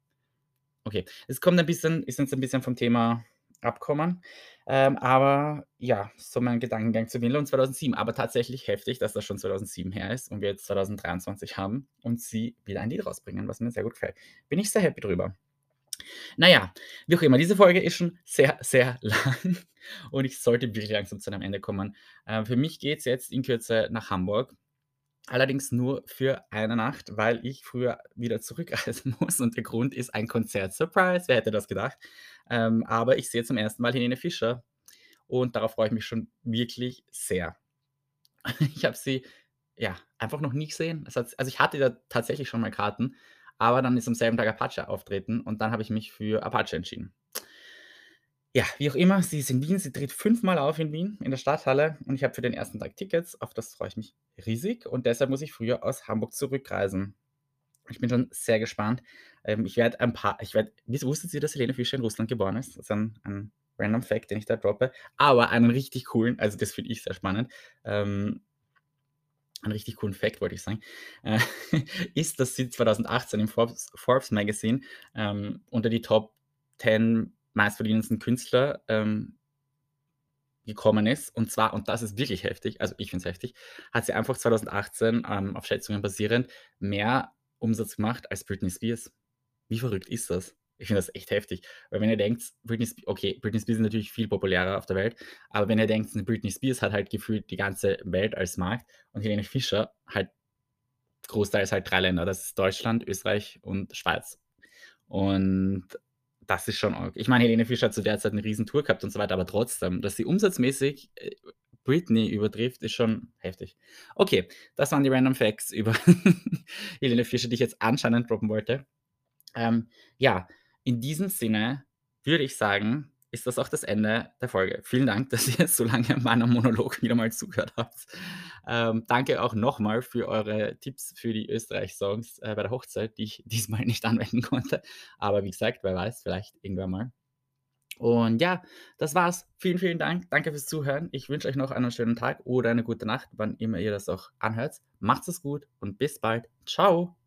Okay, es kommt ein bisschen ist jetzt ein bisschen vom Thema abgekommen, ähm, aber ja, so mein Gedankengang zu und 2007. Aber tatsächlich heftig, dass das schon 2007 her ist und wir jetzt 2023 haben und sie wieder ein Lied rausbringen, was mir sehr gut gefällt. Bin ich sehr happy drüber. Na ja, wie auch immer, diese Folge ist schon sehr, sehr lang und ich sollte wirklich langsam zu einem Ende kommen. Äh, für mich geht's jetzt in Kürze nach Hamburg, allerdings nur für eine Nacht, weil ich früher wieder zurückreisen muss und der Grund ist ein Konzert. Surprise, wer hätte das gedacht? Ähm, aber ich sehe zum 1. Mal Helene Fischer und darauf freue ich mich schon wirklich sehr. Ich habe sie, ja, einfach noch nie gesehen. Es hat also, ich hatte da tatsächlich schon mal Karten, aber dann ist am selben Tag Apache auftreten und dann habe ich mich für Apache entschieden. Ja, wie auch immer, sie ist in Wien, sie tritt fünfmal auf in Wien in der Stadthalle und ich habe für den ersten Tag Tickets, auf das freue ich mich riesig und deshalb muss ich früher aus Hamburg zurückreisen. Ich bin schon sehr gespannt. Ähm, ich werde ein paar ich werde wusstet ihr, dass Helene Fischer in Russland geboren ist? Das ist ein ein Random Fact, den ich da droppe, aber einen richtig coolen, also, das finde ich sehr spannend, ähm einen richtig coolen Fact wollte ich sagen, äh, ist, dass sie 2018 im Forbes Forbes Magazine, ähm, unter die Top 10 meistverdienendsten Künstler, ähm gekommen ist. Und zwar und das ist wirklich heftig, also, ich finde es heftig, hat sie einfach 2018, ähm, auf Schätzungen basierend mehr Umsatz gemacht als Britney Spears. Wie verrückt ist das? Ich finde das echt heftig, weil wenn ihr denkt, Britney Sp okay, Britney Spears ist natürlich viel populärer auf der Welt, aber wenn ihr denkt, 'ne Britney Spears hat halt gefühlt die ganze Welt als Markt und Helene Fischer halt großteils halt 3 Länder, das ist Deutschland, Österreich und Schweiz. Und das ist schon. Ich meine, Helene Fischer hat zu der Zeit 'ne Riesentour gehabt und so weiter, aber trotzdem, dass sie umsatzmäßig, äh, Britney übertrifft, ist schon heftig. Okay, das waren die Random Facts über Helene Fischer, die ich jetzt anscheinend droppen wollte. Ähm, ja, in diesem Sinne würde ich sagen, ist das auch das Ende der Folge. Vielen Dank, dass ihr so lange meinem Monolog wieder mal zugehört habt. Ähm, danke auch noch mal für eure Tipps für die Österreich-Songs, äh, bei der Hochzeit, die ich diesmal nicht anwenden konnte. Aber wie gesagt, wer weiß, vielleicht irgendwann mal. Und ja, das war's. Vielen, vielen Dank. Danke fürs Zuhören. Ich wünsche euch noch einen schönen Tag oder eine gute Nacht, wann immer ihr das auch anhört. Macht's es gut und bis bald. Ciao.